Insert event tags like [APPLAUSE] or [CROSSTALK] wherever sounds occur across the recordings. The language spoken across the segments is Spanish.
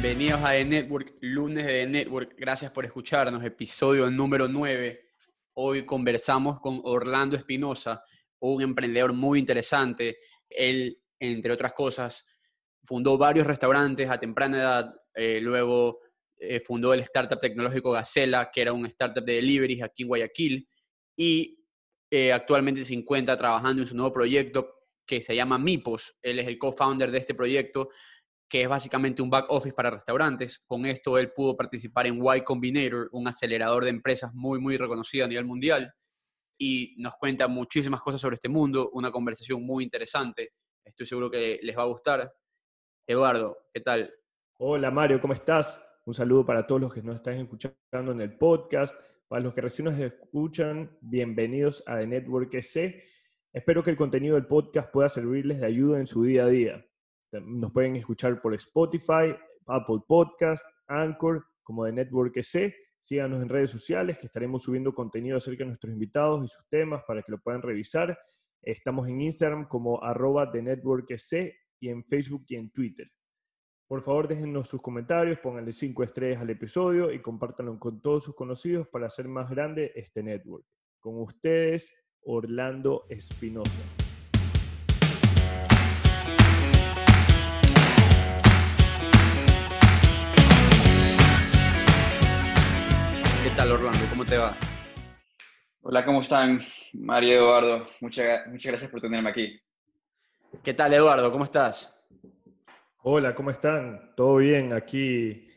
Bienvenidos a The Network, lunes de The Network. Gracias por escucharnos, episodio número 9. Hoy conversamos con Orlando Espinosa, un emprendedor muy interesante. Él, entre otras cosas, fundó varios restaurantes a temprana edad, eh, luego eh, fundó el startup tecnológico Gacela, que era un startup de delivery aquí en Guayaquil, y eh, actualmente se encuentra trabajando en su nuevo proyecto que se llama Mipos. Él es el co-founder de este proyecto, que es básicamente un back office para restaurantes. Con esto él pudo participar en Y Combinator, un acelerador de empresas muy, muy reconocido a nivel mundial, y nos cuenta muchísimas cosas sobre este mundo, una conversación muy interesante. Estoy seguro que les va a gustar. Eduardo, ¿qué tal? Hola Mario, ¿cómo estás? Un saludo para todos los que nos están escuchando en el podcast. Para los que recién nos escuchan, bienvenidos a The Network EC. Espero que el contenido del podcast pueda servirles de ayuda en su día a día. Nos pueden escuchar por Spotify, Apple Podcast, Anchor, como The Network EC. Síganos en redes sociales que estaremos subiendo contenido acerca de nuestros invitados y sus temas para que lo puedan revisar. Estamos en Instagram como arroba The Network EC y en Facebook y en Twitter. Por favor, déjenos sus comentarios, pónganle cinco estrellas al episodio y compártanlo con todos sus conocidos para hacer más grande este network. Con ustedes, Orlando Espinosa. Tal, Orlando? ¿Cómo te va? Hola, ¿cómo están? Mario Eduardo, muchas, muchas gracias por tenerme aquí. ¿Qué tal, Eduardo? ¿Cómo estás? Hola, ¿cómo están? ¿Todo bien? Aquí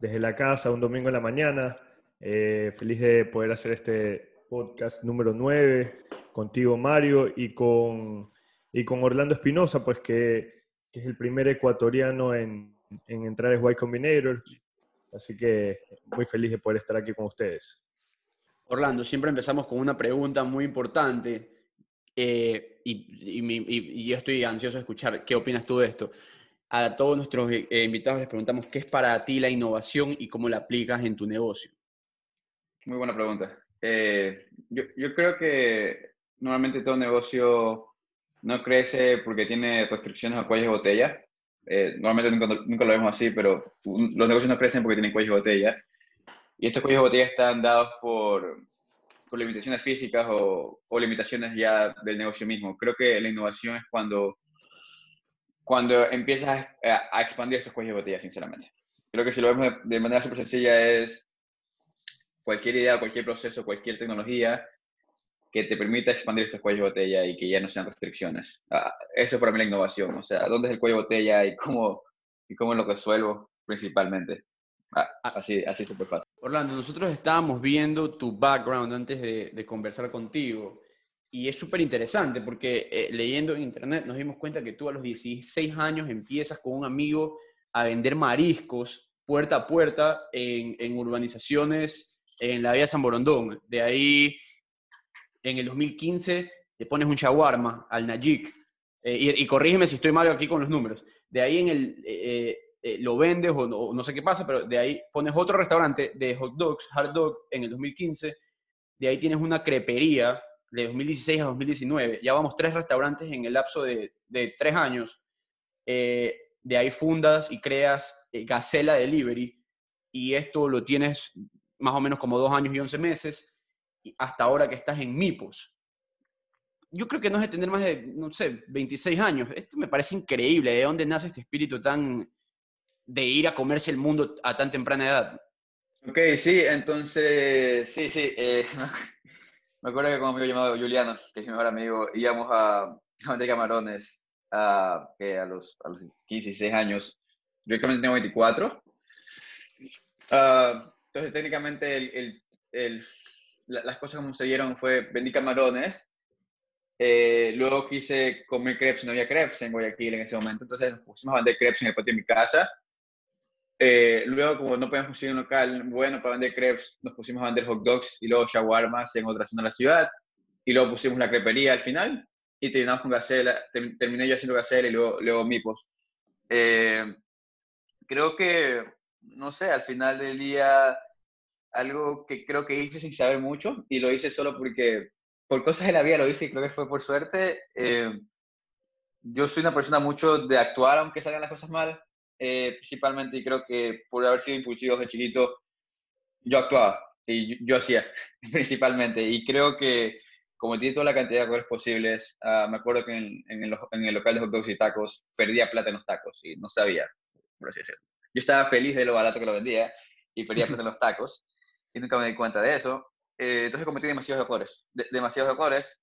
desde la casa, un domingo en la mañana. Eh, feliz de poder hacer este podcast número 9 contigo, Mario, y con, y con Orlando Espinosa, pues que, que, es el primer ecuatoriano en, en entrar en Y Combinator. Así que muy feliz de poder estar aquí con ustedes. Orlando, siempre empezamos con una pregunta muy importante eh, y, y, y, y yo estoy ansioso de escuchar qué opinas tú de esto a todos nuestros eh, invitados les preguntamos qué es para ti la innovación y cómo la aplicas en tu negocio. Muy buena pregunta. Eh, yo, yo, creo que normalmente todo negocio no crece porque tiene restricciones a cuellos de botella. Eh, normalmente nunca, nunca, lo vemos así, pero los negocios no crecen porque tienen cuellos de botella. Y estos cuellos de botella están dados por, por limitaciones físicas o, o limitaciones ya del negocio mismo. Creo que la innovación es cuando cuando empiezas a, expandir estos cuellos de botella, sinceramente. Creo que si lo vemos de, manera súper sencilla es cualquier idea, cualquier proceso, cualquier tecnología que te permita expandir estos cuellos de botella y que ya no sean restricciones. Ah, eso para mí es la innovación. O sea, ¿dónde es el cuello de botella y cómo, y cómo lo resuelvo principalmente? Ah, así, así súper fácil. Orlando, nosotros estábamos viendo tu background antes de, de conversar contigo y es súper interesante porque eh, leyendo en internet nos dimos cuenta que tú a los 16 años empiezas con un amigo a vender mariscos puerta a puerta en, en urbanizaciones en la vía San Borondón. De ahí, en el 2015, te pones un shawarma al Najik. Eh, y, y, corrígeme si estoy mal aquí con los números. De ahí en el, eh, eh, lo vendes o no, sé qué pasa, pero de ahí pones otro restaurante de hot dogs, hard dog, en el 2015. De ahí tienes una crepería de 2016 a 2019. Ya vamos tres restaurantes en el lapso de, de tres años. De ahí fundas y creas Gacela Delivery. Y esto lo tienes más o menos como dos años y once meses. Hasta ahora que estás en Mipos. Yo creo que no es de tener más de, no sé, 26 años. Esto me parece increíble. ¿De dónde nace este espíritu tan de ir a comerse el mundo a tan temprana edad? Ok, sí, entonces, sí, sí. Eh, [LAUGHS] me acuerdo que con un amigo llamado Juliano, que es mi mejor amigo, íbamos a, a vender camarones a, que a, los, a los 15, 16 años. Yo actualmente tengo 24. Uh, entonces, técnicamente, el, el, el, las cosas como se dieron fue, vendí camarones, eh, luego quise comer crepes, no había crepes en Guayaquil en ese momento, entonces pusimos a vender crepes en el patio de mi casa. Eh, luego, como no podíamos conseguir un local bueno para vender crepes, nos pusimos a vender hot dogs y luego shawarmas en otra zona de la ciudad. Y luego pusimos la crepería al final y terminamos con gacela. terminé yo haciendo gacela y luego, luego mipos. Eh, creo que, no sé, al final del día, algo que creo que hice sin saber mucho y lo hice solo porque, por cosas de la vida lo hice y creo que fue por suerte. Eh, yo soy una persona mucho de actuar aunque salgan las cosas mal eh, principalmente, y creo que por haber sido impulsivo de chiquito, yo actuaba y yo, hacía, [LAUGHS] principalmente. Y creo que tiene toda la cantidad de cosas posibles, ah, me acuerdo que en, en, el, en, el, local de hot dogs y tacos perdía plata en los tacos y no sabía, por así decirlo. Yo estaba feliz de lo barato que lo vendía y perdía plata en los tacos y nunca me di cuenta de eso. Eh, entonces cometí demasiados errores, demasiados errores,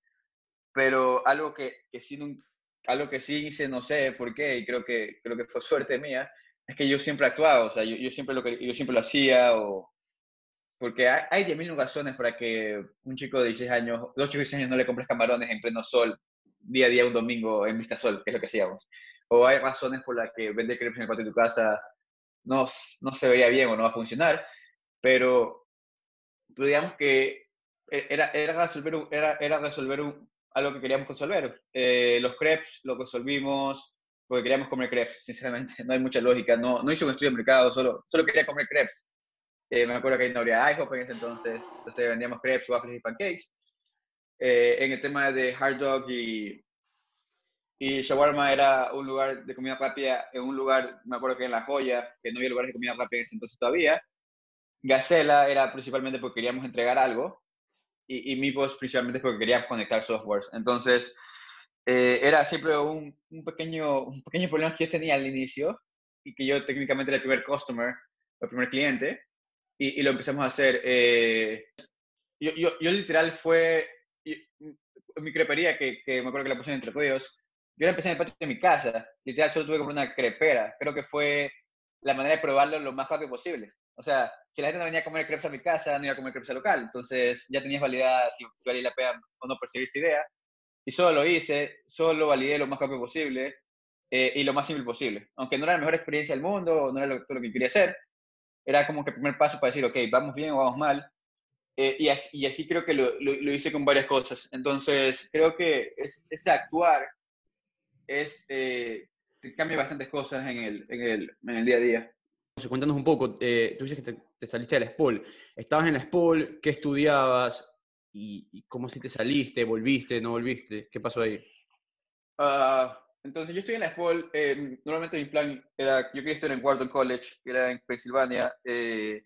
pero algo que, que sí, algo que sí hice, no sé por qué, y creo que, creo que fue [LAUGHS] suerte mía, es que yo siempre actuaba, o sea, yo, yo siempre, lo yo siempre lo hacía o porque hay, hay 10.000 razones para que un chico de 16 años, dos chicos de 16 años no le compres camarones en pleno sol, día a día, un domingo en Vista Sol, que es lo que hacíamos. O hay razones por las que vender crepes en el patio de tu casa no, no se veía bien o no va a funcionar, pero, digamos que e, era, era resolver, era, era resolver un, algo que queríamos resolver. Eh, los crepes lo resolvimos porque queríamos comer crepes, sinceramente. [LAUGHS] No hay mucha lógica. No, no hice un estudio de mercado, solo, solo quería comer crepes. Eh, me acuerdo que no había IHOP en ese entonces, entonces vendíamos crepes, waffles y pancakes. Eh, en el tema de hard dog y, y shawarma era un lugar de comida rápida, en un lugar, me acuerdo que en La Joya, que no había lugares de comida rápida en ese entonces todavía. Gacela era principalmente porque queríamos entregar algo y, y Mipos principalmente porque queríamos conectar softwares. Entonces, eh, era siempre un, pequeño, un pequeño problema que yo tenía al inicio y que yo técnicamente era el primer customer, el primer cliente y, lo empezamos a hacer. Eh, yo, yo, yo, literal fue, mi crepería, que, que, me acuerdo que la puse entre podios, yo la empecé en el patio de mi casa, literal solo tuve como una crepera, creo que fue la manera de probarlo lo más rápido posible. O sea, si la gente no venía a comer crepes a mi casa, no iba a comer crepes al local, entonces ya tenías validad si, si valía la pena o no perseguir esta idea. Y solo lo hice, solo validé lo más rápido posible eh, y lo más simple posible. Aunque no era la mejor experiencia del mundo, no era lo, todo lo que quería hacer, era como que el primer paso para decir, ok, vamos bien o vamos mal. Eh, y, así, y, así, creo que lo, lo, hice con varias cosas. Entonces, creo que es, ese actuar es, eh, cambia bastantes cosas en el, en el, en el día a día. Cuéntanos un poco, eh, tú dices que te, saliste de la SPOL. ¿Estabas en la SPOL? ¿Qué estudiabas? ¿Y, y cómo si te saliste? ¿Volviste? ¿No volviste? ¿Qué pasó ahí? Uh, entonces, yo estoy en la SPOL. Eh, normalmente mi plan era, yo quería estar en Wharton College, que era en Pensilvania. Eh,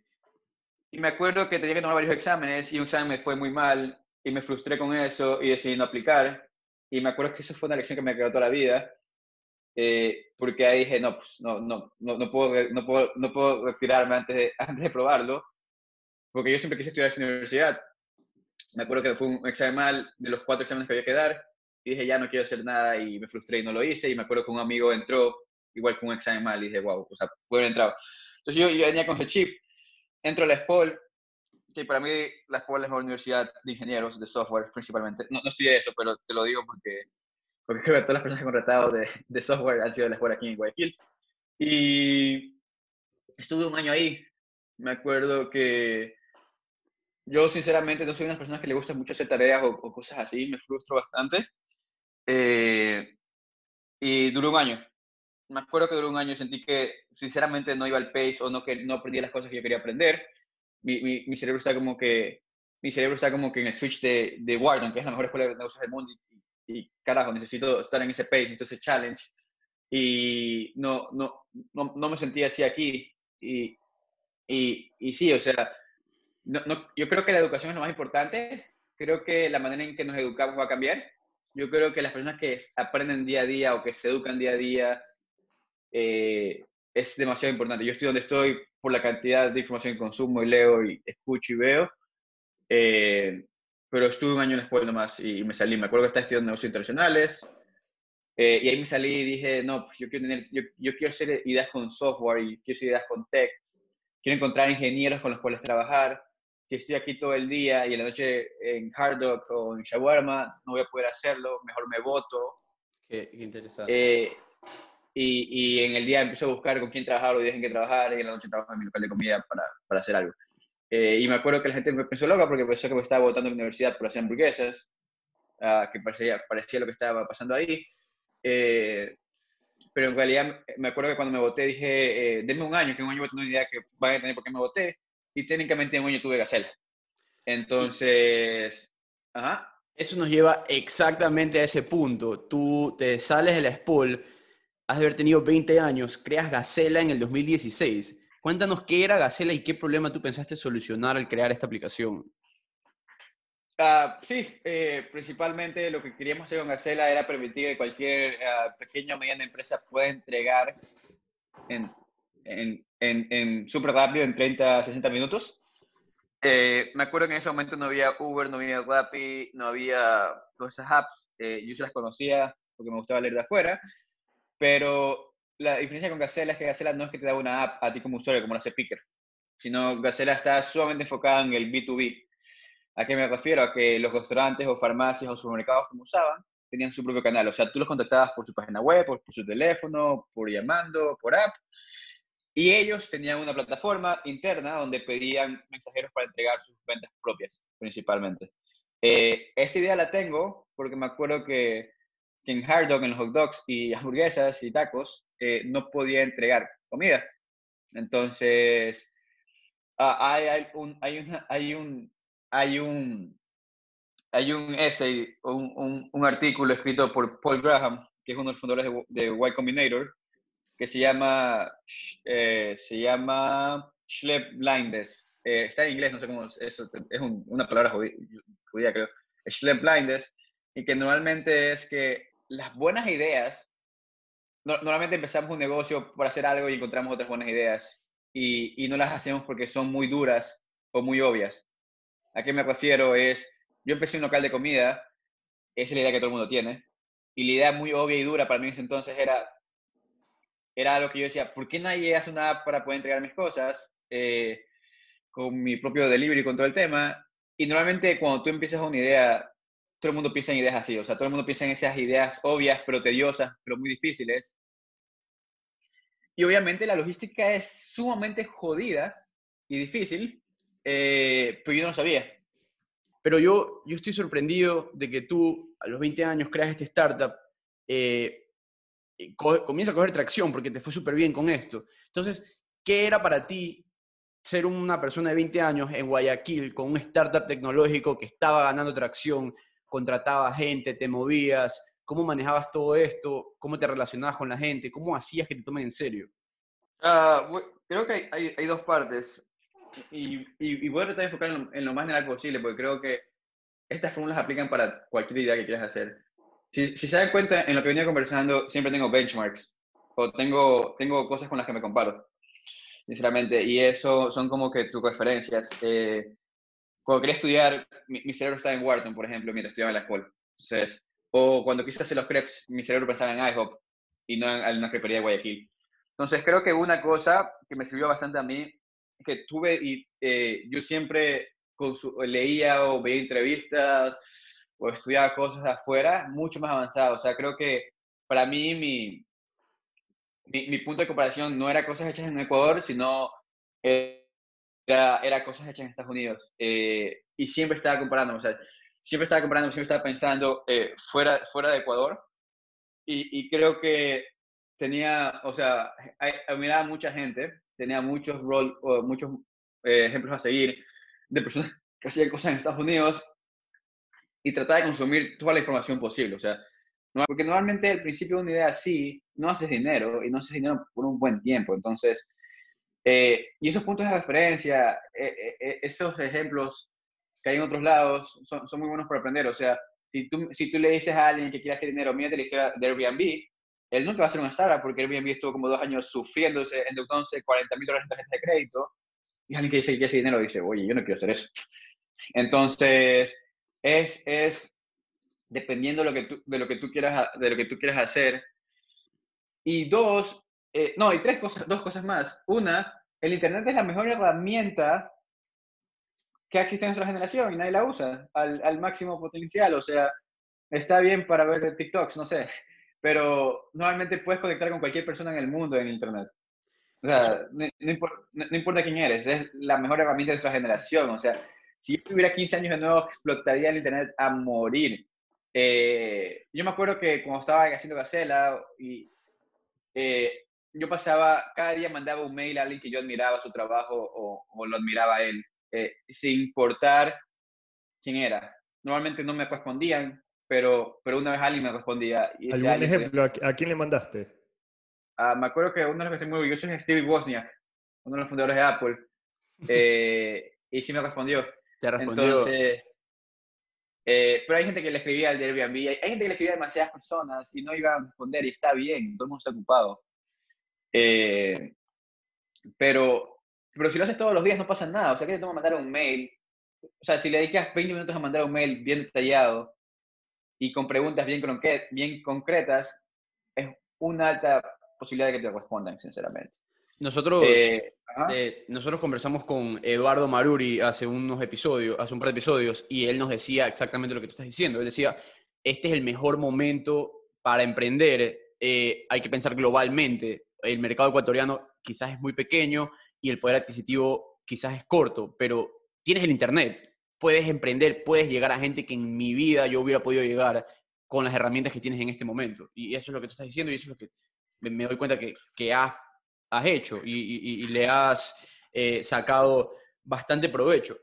y me acuerdo que tenía que tomar varios exámenes y un examen me fue muy mal y me frustré con eso y decidí no aplicar. Y me acuerdo que eso fue una lección que me quedó toda la vida. Eh, porque ahí dije, no, pues no, no, no, no, puedo, no, puedo, no puedo retirarme antes de, [LAUGHS] antes de probarlo. Porque yo siempre quise estudiar en esa universidad. Me acuerdo que fue un examen mal de los cuatro exámenes que había que dar y dije, ya no quiero hacer nada y me frustré y no lo hice. Y me acuerdo que un amigo entró, igual con un examen mal, y dije, wow, o sea, puede haber entrado. Entonces yo, yo venía con ese chip, entro a la SPOL, que para mí la SPOL es la universidad de ingenieros, de software principalmente. No, no estudié eso, pero te lo digo porque, porque creo [LAUGHS] que todas las personas que he contratado de, de software han sido de la escuela aquí en Guayaquil. Y estuve un año ahí. Me acuerdo que yo sinceramente no soy una persona que le gusta mucho hacer tareas o, o cosas así, me frustro bastante. Eh, y duró un año. Me acuerdo que duró un año y sentí que sinceramente no iba al pace o no, que no aprendía las cosas que yo quería aprender. Mi, mi, mi, cerebro está como que mi cerebro está como que en el switch de, de Wharton, que es la mejor escuela de negocios del mundo y, y, carajo, necesito estar en ese pace, necesito ese challenge y no, no, no, no me sentía así aquí. Y, y, y sí, o sea, no, no, yo creo que la educación es lo más importante, creo que la manera en que nos educamos va a cambiar. Yo creo que las personas que aprenden día a día o que se educan día a día eh, es demasiado importante. Yo estoy donde estoy por la cantidad de información que consumo y leo y escucho y veo, eh, pero estuve un año en la escuela nomás y me salí. Me acuerdo que estaba estudiando negocios internacionales eh, y ahí me salí y dije, no, pues yo quiero, tener, yo, yo quiero hacer ideas con software y quiero hacer ideas con tech. Quiero encontrar ingenieros con los cuales trabajar si estoy aquí todo el día y en la noche en hard dog o en shawarma, no voy a poder hacerlo, mejor me voto. Qué, qué interesante. Eh, y, y, en el día empiezo a buscar con quién trabajar o días en que trabajar y en la noche trabajo en mi local de comida para, para hacer algo. Eh, y me acuerdo que la gente me pensó loca porque pensó que me estaba votando en la universidad por hacer hamburguesas, uh, que parecía, parecía lo que estaba pasando ahí. Eh, pero en realidad me acuerdo que cuando me voté dije, eh, denme un año, que un año voy a tener una idea que van a tener por qué me voté y técnicamente en un año tuve Gacela. Entonces, ajá. Eso nos lleva exactamente a ese punto. Tú te sales de la spool has de haber tenido 20 años, creas Gacela en el 2016. Cuéntanos qué era Gacela y qué problema tú pensaste solucionar al crear esta aplicación. Uh, sí, eh, principalmente lo que queríamos hacer con Gacela era permitir que cualquier uh, pequeña o mediana empresa pueda entregar en, en, en, en súper rápido, en 30, 60 minutos. Eh, me acuerdo que en ese momento no había Uber, no había Rappi, no había todas esas apps. Eh, yo se las conocía porque me gustaba leer de afuera, pero la diferencia con Gacela es que Gacela no es que te da una app a ti como usuario, como lo hace Picker, sino Gacela está sumamente enfocada en el B2B. ¿A qué me refiero? A que los restaurantes o farmacias o supermercados como usaban tenían su propio canal. O sea, tú los contactabas por su página web, por, por su teléfono, por llamando, por app. Y ellos tenían una plataforma interna donde pedían mensajeros para entregar sus ventas propias, principalmente. Eh, esta idea la tengo porque me acuerdo que, en Hard Dog, en los hot dogs y hamburguesas y tacos, eh, no podía entregar comida. Entonces, ah, hay, un, hay, una, hay un, hay un, hay un essay, un, un, artículo escrito por Paul Graham, que es uno de los fundadores de, de Y Combinator, que se llama, eh, se llama Schlepp Blindes. Eh, está en inglés, no sé cómo es eso, es una palabra judía, creo. Schlepp Blindes, y que normalmente es que las buenas ideas, normalmente empezamos un negocio por hacer algo y encontramos otras buenas ideas, y, y no las hacemos porque son muy duras o muy obvias. ¿A qué me refiero? Es, yo empecé un local de comida, esa es la idea que todo el mundo tiene, y la idea muy obvia y dura para mí en ese entonces era, era lo que yo decía, ¿por qué nadie hace una app para poder entregar mis cosas eh, con mi propio delivery, con todo el tema? Y normalmente cuando tú empiezas una idea, todo el mundo piensa en ideas así, o sea, todo el mundo piensa en esas ideas obvias, pero tediosas, pero muy difíciles. Y obviamente la logística es sumamente jodida y difícil, eh, pero yo no lo sabía. Pero yo, yo estoy sorprendido de que tú a los 20 años creas este startup, eh, comienza a coger tracción porque te fue súper bien con esto. Entonces, ¿qué era para ti ser una persona de 20 años en Guayaquil con un startup tecnológico que estaba ganando tracción, contrataba gente, te movías? ¿Cómo manejabas todo esto? ¿Cómo te relacionabas con la gente? ¿Cómo hacías que te tomen en serio? Uh, creo que hay, hay, dos partes. Y, y, voy a tratar de enfocar en lo, en lo, más general posible, porque creo que estas fórmulas aplican para cualquier idea que quieras hacer si, si, se dan cuenta, en lo que venía conversando, siempre tengo benchmarks o tengo, tengo cosas con las que me comparo, sinceramente, y eso son como que tus referencias. Eh, cuando quería estudiar, mi, cerebro estaba en Wharton, por ejemplo, mientras estudiaba en la escuela. Entonces, o cuando quise hacer los crepes, mi cerebro pensaba en IHOP y no en una crepería de Guayaquil. Entonces, creo que una cosa que me sirvió bastante a mí, que tuve, y eh, yo siempre leía o veía entrevistas o estudiaba cosas afuera mucho más avanzado. O sea, creo que para mí mi, mi, punto de comparación no era cosas hechas en Ecuador, sino era, cosas hechas en Estados Unidos. Eh, y siempre estaba comparando, o sea, siempre estaba comparando, siempre estaba pensando eh, fuera, fuera de Ecuador. Y, creo que tenía, o sea, miraba mucha gente, tenía muchos, rol, muchos eh, ejemplos a seguir de personas [LAUGHS] que hacían cosas en Estados Unidos y tratar de consumir toda la información posible. O sea, porque normalmente al principio de una idea así, no haces dinero y no haces dinero por un buen tiempo. Entonces, eh, y esos puntos de referencia, eh, eh, esos ejemplos que hay en otros lados, son, son, muy buenos para aprender. O sea, si tú, si tú le dices a alguien que quiere hacer dinero, mira la historia de Airbnb, él nunca va a ser una startup porque Airbnb estuvo como dos años sufriéndose, endeudándose 40 mil dólares en tarjeta de crédito. Y alguien que dice que quiere hacer dinero dice, oye, yo no quiero hacer eso. Entonces, es, es dependiendo de lo, que tú, de, lo que tú quieras, de lo que tú quieras hacer. Y dos, eh, no, y tres cosas, dos cosas más. Una, el Internet es la mejor herramienta que existe en nuestra generación y nadie la usa al, al máximo potencial. O sea, está bien para ver TikToks, no sé, pero normalmente puedes conectar con cualquier persona en el mundo en Internet. O sea, no, no, importa quién eres, es la mejor herramienta de nuestra generación. O sea, si yo tuviera 15 años de nuevo, explotaría el Internet a morir. Eh, yo me acuerdo que cuando estaba haciendo Gacela, y, eh, yo pasaba, cada día mandaba un mail a alguien que yo admiraba su trabajo o, o lo admiraba a él, eh, sin importar quién era. Normalmente no me respondían, pero, pero una vez alguien me respondía. Y ¿Algún ejemplo? ¿A quién le mandaste? Ah, me acuerdo que uno de los que estoy muy orgulloso es Steve Wozniak, uno de los fundadores de Apple. [LAUGHS] Eh, y sí me respondió. Te respondió. Entonces, eh, pero hay gente que le escribía al de Airbnb, hay, hay gente que le escribía a demasiadas personas y no iba a responder y está bien, todo el mundo está ocupado. Eh, pero, pero si lo haces todos los días no pasa nada, o sea, que te toma mandar un mail, o sea, si le dedicas 20 minutos a mandar un mail bien detallado y con preguntas bien, bien concretas, es una alta posibilidad de que te respondan, sinceramente. Nosotros, Eh, eh, nosotros conversamos con Eduardo Maruri hace unos episodios, hace un par de episodios, y él nos decía exactamente lo que tú estás diciendo. Él decía, este es el mejor momento para emprender, eh, hay que pensar globalmente. El mercado ecuatoriano quizás es muy pequeño y el poder adquisitivo quizás es corto, pero tienes el Internet, puedes emprender, puedes llegar a gente que en mi vida yo hubiera podido llegar con las herramientas que tienes en este momento. Y eso es lo que tú estás diciendo y eso es lo que me, doy cuenta que, que has, hecho y, le has eh, sacado bastante provecho.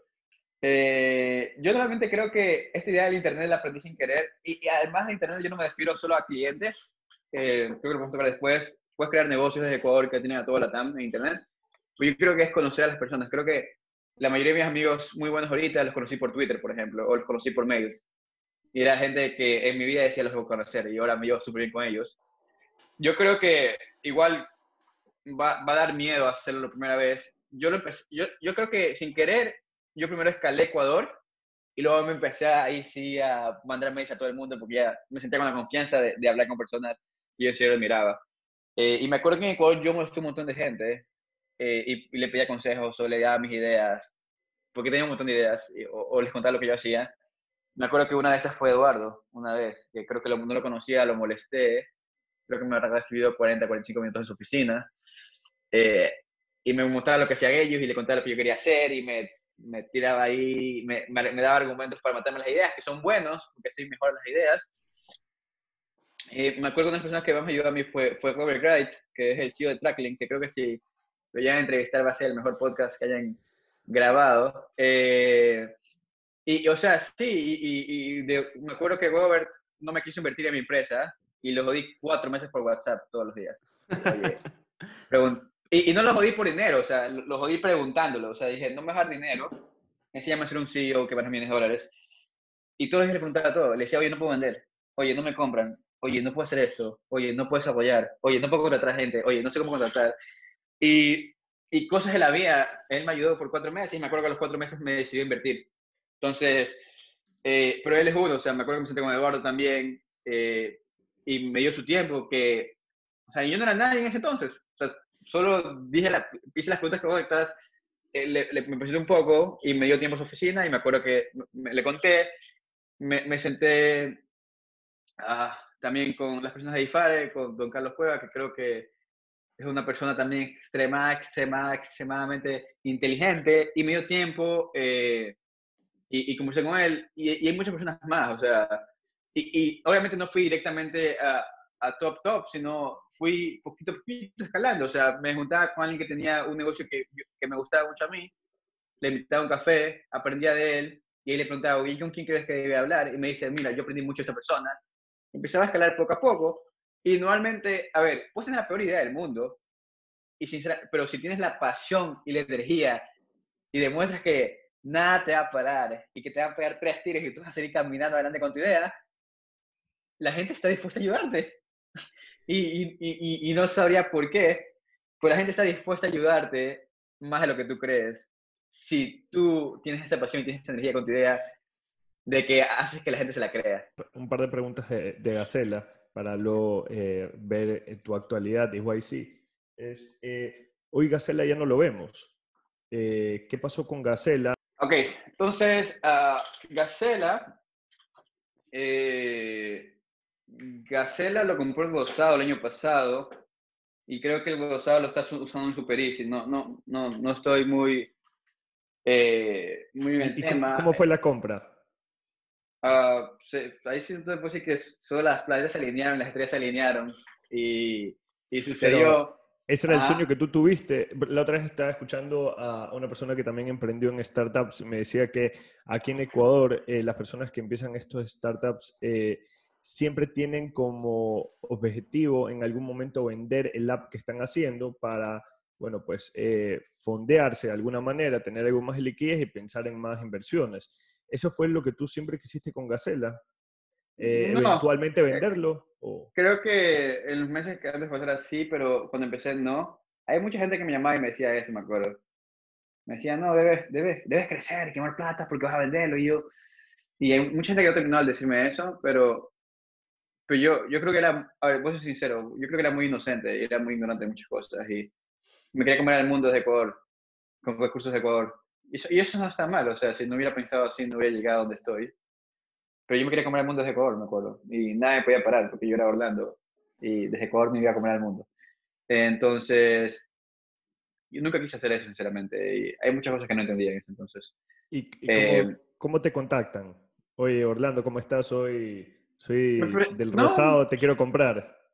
Eh, yo realmente creo que esta idea del Internet la aprendí sin querer. Y, además de Internet, yo no me refiero solo a clientes. Eh, creo que lo vamos a tocar después. Puedes crear negocios desde Ecuador que tienen a toda la TAM en Internet. Pero yo creo que es conocer a las personas. Creo que la mayoría de mis amigos muy buenos ahorita los conocí por Twitter, por ejemplo, o los conocí por mails. Y era gente que en mi vida decía los voy a conocer y ahora me llevo súper bien con ellos. Yo creo que igual va, va a dar miedo hacerlo la primera vez. Yo, lo empecé- yo, yo creo que sin querer yo primero escalé Ecuador y luego me empecé ahí sí a mandar mails a todo el mundo porque ya me sentía con la confianza de, de hablar con personas y yo sí lo miraba. Eh, y me acuerdo que en Ecuador yo molesté un montón de gente eh, y, y le pedía consejos o le daba mis ideas, porque tenía un montón de ideas y- o, o les contaba lo que yo hacía. Me acuerdo que una de esas fue Eduardo, una vez, que creo que lo- no lo conocía, lo molesté, creo que me habrá recibido 40, 45 minutos en su oficina. Eh, y me mostraba lo que hacían ellos y le contaba lo que yo quería hacer y me, me tiraba ahí, me, me, me daba argumentos para matarme las ideas, que son buenos, porque así mejoran las ideas. Eh, me acuerdo que una de las personas que más me ayudó a mí fue, fue Robert Wright, que es el CEO de Tracklink, que creo que si lo llegan a entrevistar va a ser el mejor podcast que hayan grabado. Eh, y, o sea, sí, y, y- de- me acuerdo que Robert no me quiso invertir en mi empresa y lo jodí cuatro meses por WhatsApp todos los días. Oye, [LAUGHS] y, y no lo jodí por dinero, o sea, lo, lo jodí preguntándolo. O sea, dije, no me vas a dar dinero, enséñame a ser un CEO que vale millones de dólares. Y todos los días le preguntaba todo. Le decía, oye, no puedo vender. Oye, no me compran. Oye, no puedo hacer esto. Oye, no puedes apoyar. Oye, no puedo contratar gente. Oye, no sé cómo contratar. Y, y cosas de la vida, él me ayudó por cuatro meses y me acuerdo que a los cuatro meses me decidió invertir. Entonces, eh, pero él es uno, o sea, me acuerdo que me senté con Eduardo también eh, y me dio su tiempo, que, o sea, yo no era nadie en ese entonces, o sea, solo dije la, hice las preguntas correctas, eh, le, le- me presenté un poco y me dio tiempo a su oficina y me acuerdo que me- le conté, me, me senté ah, también con las personas de IFARE, con don Carlos Cueva, que creo que es una persona también extrema, extrema, extremadamente inteligente y me dio tiempo eh, y, y conversé con él y, y hay muchas personas más, o sea, y, y obviamente no fui directamente a, a top top, sino fui poquito a poquito escalando, o sea, me juntaba con alguien que tenía un negocio que, que me gustaba mucho a mí, le invitaba a un café, aprendía de él y ahí le preguntaba, oye, ¿con quién crees que debe hablar? Y me dice, mira, yo aprendí mucho de esta persona. Empezaba a escalar poco a poco y normalmente, a ver, puedes tener la peor idea del mundo, y sincera, pero si tienes la pasión y la energía y demuestras que nada te va a parar y que te van a pegar tres tiros y tú vas a seguir caminando adelante con tu idea, la gente está dispuesta a ayudarte. [LAUGHS] Y, y, y, y no sabría por qué, pero la gente está dispuesta a ayudarte más de lo que tú crees. Si tú tienes esa pasión y tienes esa energía con tu idea, de que haces que la gente se la crea. Un par de preguntas de, de Gacela para luego eh, ver eh, tu actualidad de YC. Es, eh, hoy Gacela ya no lo vemos. Eh, ¿Qué pasó con Gacela? Ok, entonces, uh, Gacela, eh, Gacela lo compró el Gozado el año pasado y creo que el Gozado lo está usando en Super Easy. No, no, no, no estoy muy, eh, muy en el ¿Y tema. cómo, cómo fue la compra? Uh, se, ahí sí te puedo decir que solo las playas se alinearon, las estrellas se alinearon y, y sucedió. Pero ese era el Ah. sueño que tú tuviste. La otra vez estaba escuchando a una persona que también emprendió en startups. Me decía que aquí en Ecuador eh, las personas que empiezan estos startups eh, siempre tienen como objetivo en algún momento vender el app que están haciendo para, bueno, pues eh, fondearse de alguna manera, tener algo más de liquidez y pensar en más inversiones. ¿Eso fue lo que tú siempre quisiste con Gacela? Eh, ¿Eventualmente eh, venderlo? Creo que en los meses que antes fue así, pero cuando empecé no. Hay mucha gente que me llamaba y me decía eso, me acuerdo. Me decía, no, debes, debes, debes crecer, quemar plata porque vas a venderlo. Y yo, y hay mucha gente que ha terminado al decirme eso, pero, pero yo, yo creo que era, a ver, voy a ser sincero, yo creo que era muy inocente, y era muy ignorante de muchas cosas y me quería comer el mundo de Ecuador, con recursos de Ecuador. Y eso, y eso no está mal, o sea, si no hubiera pensado así, no hubiera llegado a donde estoy. Pero yo me quería comer el mundo desde Ecuador, me acuerdo. Y nada me podía parar porque yo era Orlando y desde Ecuador me iba a comer al mundo. Entonces, yo nunca quise hacer eso, sinceramente. Y hay muchas cosas que no entendía en ese entonces. ¿Y, eh, cómo, te contactan? Oye, Orlando, ¿cómo estás? Soy, soy del Rosado, te quiero comprar.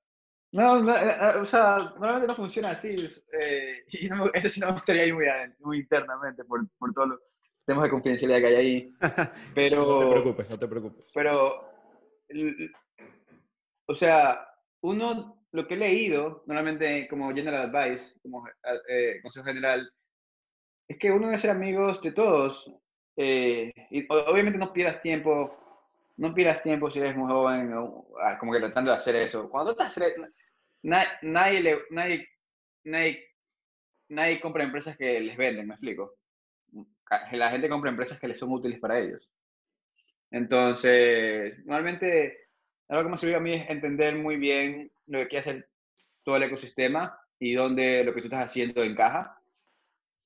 No, no, eh, eh, o sea, normalmente no funciona así. [LAUGHS] y eso sí no me gustaría ir muy, muy internamente por, por todo lo temas de confidencialidad que hay ahí. [LAUGHS] Pero, no te preocupes, no te preocupes. Pero, o sea, uno, lo que he leído, normalmente como general advice, como eh, consejo general, es que uno debe ser amigos de todos. Eh, y obviamente no pierdas tiempo, no pierdas tiempo si eres muy joven, ah, como que tratando de hacer eso. Cuando estás, nadie, nadie, nadie, nadie, nadie compra empresas que les venden, me explico la gente compra empresas que les son útiles para ellos. Entonces, normalmente, algo que me ha servido a mí es entender muy bien lo que quiere hacer todo el ecosistema y dónde lo que tú estás haciendo encaja.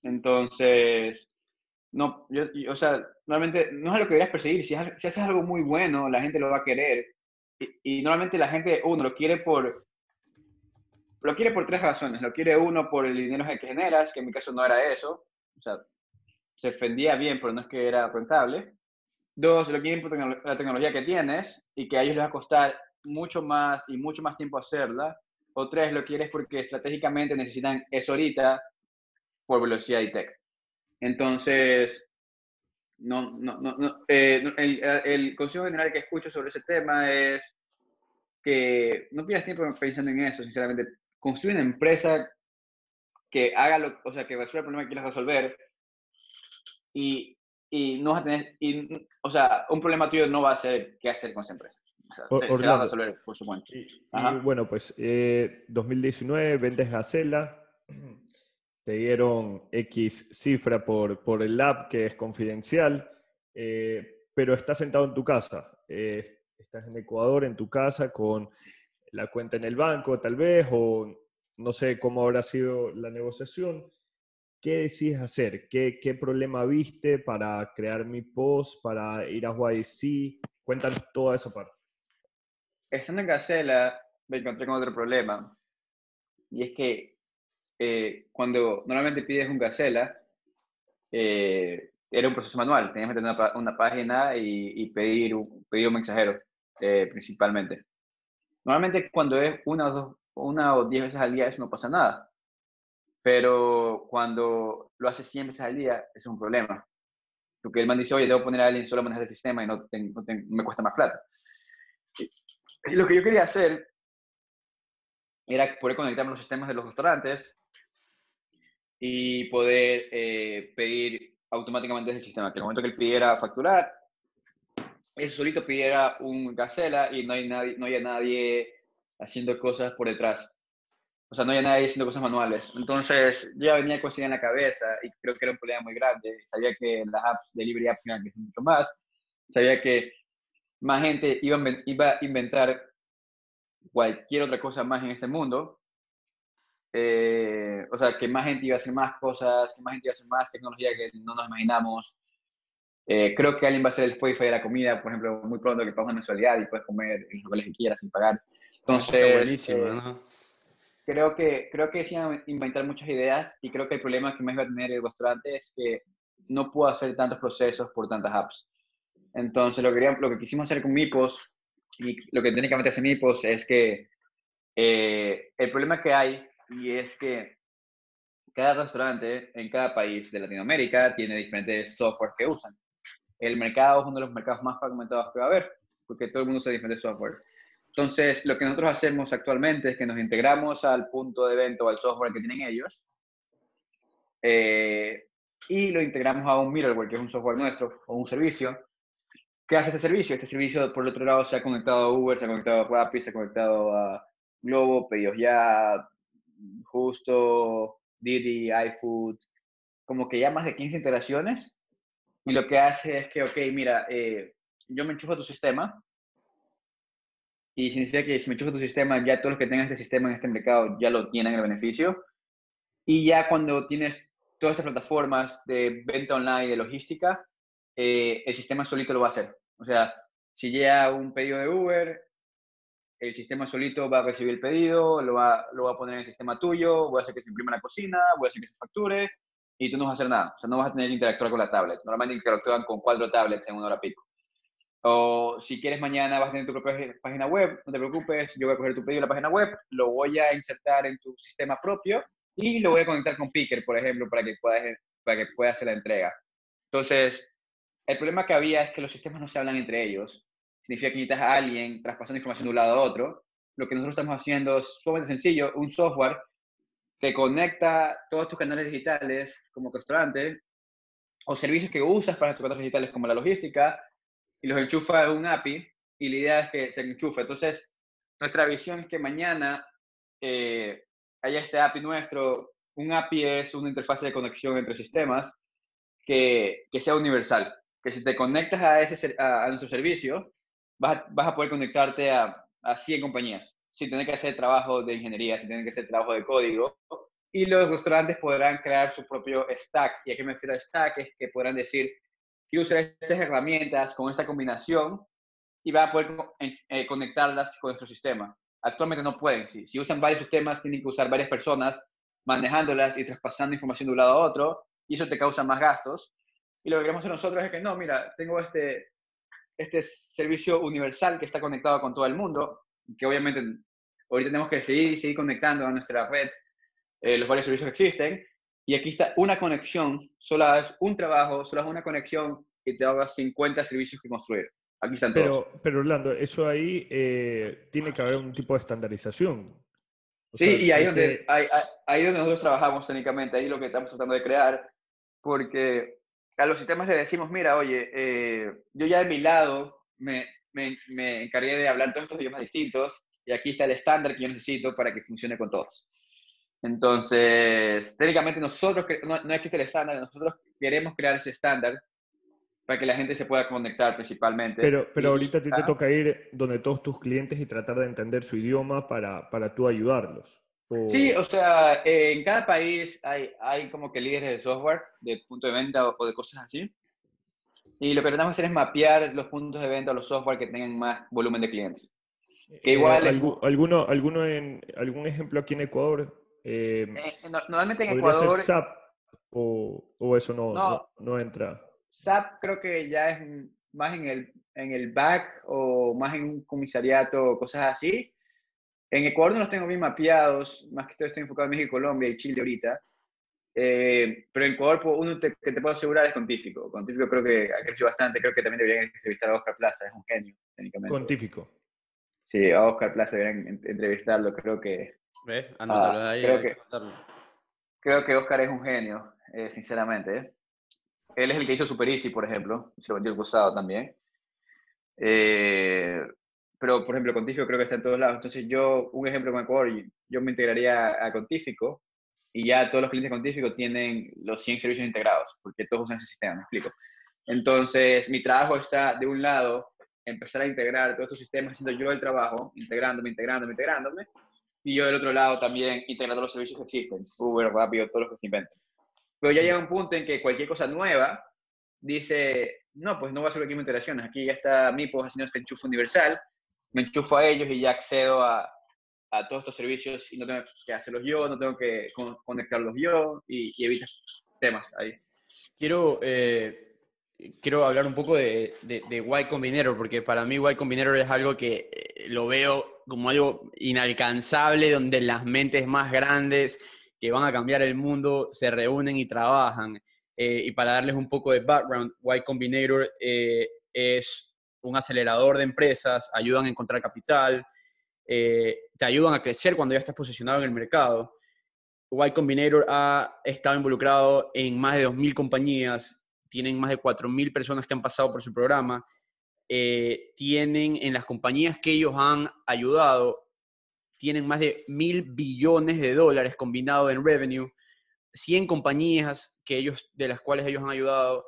Entonces, no, yo, o sea, normalmente no es lo que deberías perseguir. Si, si, haces algo muy bueno, la gente lo va a querer. Y, y, normalmente la gente, uno, lo quiere por, lo quiere por tres razones. Lo quiere uno por el dinero que generas, que en mi caso no era eso. O sea, se defendía bien, pero no es que era rentable. Dos, lo quieren por la tecnología que tienes y que a ellos les va a costar mucho más y mucho más tiempo hacerla. O tres, lo quieres porque estratégicamente necesitan eso ahorita por velocidad y tech. Entonces, no, no, no, eh, el, el, consejo general que escucho sobre ese tema es que no pierdas tiempo pensando en eso, sinceramente. Construye una empresa que haga lo, o sea, que resuelva el problema que quieras resolver y, y no vas a tener, y, o sea, un problema tuyo no va a ser qué hacer con esa empresa. O sea, se, va a resolver por su cuenta. Y, bueno, pues eh, 2019 vendes Gacela, te dieron X cifra por, por el lab que es confidencial, eh, pero estás sentado en tu casa. Eh, estás en Ecuador, en tu casa, con la cuenta en el banco tal vez, o no sé cómo habrá sido la negociación. ¿Qué decides hacer? ¿Qué, ¿Qué, problema viste para crear mi post, para ir a YC? Cuéntanos toda esa parte. Estando en Gacela, me encontré con otro problema. Y es que eh, cuando normalmente pides un Gacela, eh, era un proceso manual. Tenías que tener una, página y, pedir, un, pedir un mensajero, eh, principalmente. Normalmente cuando es una o, dos, una o diez veces al día, eso no pasa nada. Pero cuando lo hace 100 veces al día, es un problema. Porque el man dice, oye, debo poner a alguien solo a manejar el sistema y no, me cuesta más plata. Y lo que yo quería hacer era poder conectarme los sistemas de los restaurantes y poder eh, pedir automáticamente desde el sistema. Que el momento que él pidiera facturar, él solito pidiera un gacela y no hay nadie, no haya nadie haciendo cosas por detrás. O sea, no había nadie haciendo cosas manuales. Entonces, yo ya venía con en la cabeza y creo que era un problema muy grande. Sabía que las apps, delivery apps iban a crecer mucho más. Sabía que más gente iba a inventar cualquier otra cosa más en este mundo. Eh, o sea, que más gente iba a hacer más cosas, que más gente iba a hacer más tecnología que no nos imaginamos. Eh, creo que alguien va a hacer el Spotify de la comida, por ejemplo, muy pronto que pagas una mensualidad y puedes comer en los lugares que quieras sin pagar. Entonces, buenísimo, eh, ¿no? creo que, creo que sí a inventar muchas ideas y creo que el problema que más va a tener el restaurante es que no puedo hacer tantos procesos por tantas apps. Entonces, lo que, lo que quisimos hacer con Mipos y lo que técnicamente hace Mipos es que eh, el problema que hay y es que cada restaurante en cada país de Latinoamérica tiene diferentes software que usan. El mercado es uno de los mercados más fragmentados que va a haber, porque todo el mundo usa diferentes software. Entonces, lo que nosotros hacemos actualmente es que nos integramos al punto de venta o al software que tienen ellos eh, y lo integramos a un middleware, que es un software nuestro o un servicio. ¿Qué hace este servicio? Este servicio, por el otro lado, se ha conectado a Uber, se ha conectado a Rappi, se ha conectado a Globo, Pedidos Ya, Justo, Didi, iFood, como que ya más de 15 integraciones. Y lo que hace es que, ok, mira, eh, yo me enchufo a tu sistema, y significa que si me enchufo a tu sistema, ya todos los que tengan este sistema en este mercado ya lo tienen el beneficio. Y ya cuando tienes todas estas plataformas de venta online, de logística, eh, el sistema solito lo va a hacer. O sea, si llega un pedido de Uber, el sistema solito va a recibir el pedido, lo va, lo va a poner en el sistema tuyo, voy a hacer que se imprima la cocina, voy a hacer que se facture, y tú no vas a hacer nada. O sea, no vas a tener que interactuar con la tablet. Normalmente interactúan con cuatro tablets en una hora pico. O si quieres mañana vas a tener tu propia página web, no te preocupes, yo voy a coger tu pedido en la página web, lo voy a insertar en tu sistema propio y lo voy a conectar con Picker, por ejemplo, para que puedas, para que puedas hacer la entrega. Entonces, el problema que había es que los sistemas no se hablan entre ellos. Significa que necesitas a alguien traspasando información de un lado a otro. Lo que nosotros estamos haciendo es sumamente sencillo, un software que conecta todos tus canales digitales como restaurante o servicios que usas para tus canales digitales como la logística y los enchufa a un API y la idea es que se enchufe. Entonces, nuestra visión es que mañana eh, haya este API nuestro. Un API es una interfaz de conexión entre sistemas que, que sea universal. Que si te conectas a, ese, a, nuestro servicio, vas a, vas a, poder conectarte a, a 100 compañías, sin tener que hacer trabajo de ingeniería, sin tener que hacer trabajo de código. Y los restaurantes podrán crear su propio stack. ¿Y a qué me refiero a stack? Es que podrán decir, quiero usar estas herramientas con esta combinación y va a poder eh, conectarlas con nuestro sistema. Actualmente no pueden. Si, si usan varios sistemas, tienen que usar varias personas manejándolas y traspasando información de un lado a otro, y eso te causa más gastos. Y lo que queremos hacer nosotros es que no, mira, tengo este, este servicio universal que está conectado con todo el mundo, que obviamente ahorita tenemos que seguir, seguir conectando a nuestra red eh, los varios servicios que existen, y aquí está una conexión, solo es un trabajo, solo es una conexión que te haga 50 servicios que construir. Aquí están pero, todos. Pero Orlando, eso ahí eh, tiene que haber un tipo de estandarización. sí, y ahí, donde, ahí, ahí donde nosotros trabajamos técnicamente, ahí lo que estamos tratando de crear, porque a los sistemas le decimos, mira, oye, eh, yo ya de mi lado me, me, me encargué de hablar todos estos idiomas distintos y aquí está el estándar que yo necesito para que funcione con todos. Entonces, técnicamente nosotros, no, no existe el estándar, nosotros queremos crear ese estándar para que la gente se pueda conectar principalmente. Pero, pero ahorita a ti te toca ir donde todos tus clientes y tratar de entender su idioma para, para tú ayudarlos. Sí, o sea, en cada país hay, hay como que líderes de software, de punto de venta o, de cosas así. Y lo que tratamos de hacer es mapear los puntos de venta o los software que tengan más volumen de clientes. Que igual, eh, ¿alguno, alguno en, ¿Algún ejemplo aquí en Ecuador? Eh, eh, normalmente en Ecuador... Ser SAP o, o eso no, no, no entra? SAP creo que ya es más en el, en el back o más en un comisariato o cosas así. En Ecuador no los tengo bien mapeados, más que todo estoy enfocado en México, Colombia y Chile ahorita. Eh, pero en Ecuador uno que te puedo asegurar es Contífico. Contífico creo que ha crecido bastante, creo que también deberían entrevistar a Oscar Plaza, es un genio técnicamente. Contífico. Sí, a Oscar Plaza deberían entrevistarlo, creo que... ¿Ves? Anótalo ah, ahí. Creo que, creo que Oscar es un genio, eh, sinceramente. ¿eh? Él es el que hizo Super Easy, por ejemplo, se lo vendió el cruzado también. Eh, pero, por ejemplo, Contífico creo que está en todos lados. Entonces, yo, un ejemplo con Ecuador, yo me integraría a Contífico y ya todos los clientes de Contífico tienen los 100 servicios integrados, porque todos usan ese sistema, me explico. Entonces, mi trabajo está, de un lado, empezar a integrar todos esos sistemas, haciendo yo el trabajo, integrándome, integrándome, integrándome, y yo del otro lado también integrando los servicios que existen, Uber, Rápido, todos los que se inventan. Pero ya llega un punto en que cualquier cosa nueva dice, no, pues no voy a hacer aquí integraciones, aquí ya está mi pues haciendo este enchufe universal, me enchufo a ellos y ya accedo a, a todos estos servicios y no tengo que hacerlos yo, no tengo que conectarlos yo y, y evitas temas ahí. Quiero, eh, quiero hablar un poco de, de, de, Y Combinator, porque para mí Y Combinator es algo que eh, lo veo como algo inalcanzable, donde las mentes más grandes que van a cambiar el mundo se reúnen y trabajan. Eh, y para darles un poco de background, Y Combinator eh, es un acelerador de empresas, ayudan a encontrar capital, eh, te ayudan a crecer cuando ya estás posicionado en el mercado. Y Combinator ha estado involucrado en más de 2.000 compañías, tienen más de 4.000 personas que han pasado por su programa, eh, tienen en las compañías que ellos han ayudado, tienen más de mil billones de dólares combinados en revenue, 100 compañías que ellos, de las cuales ellos han ayudado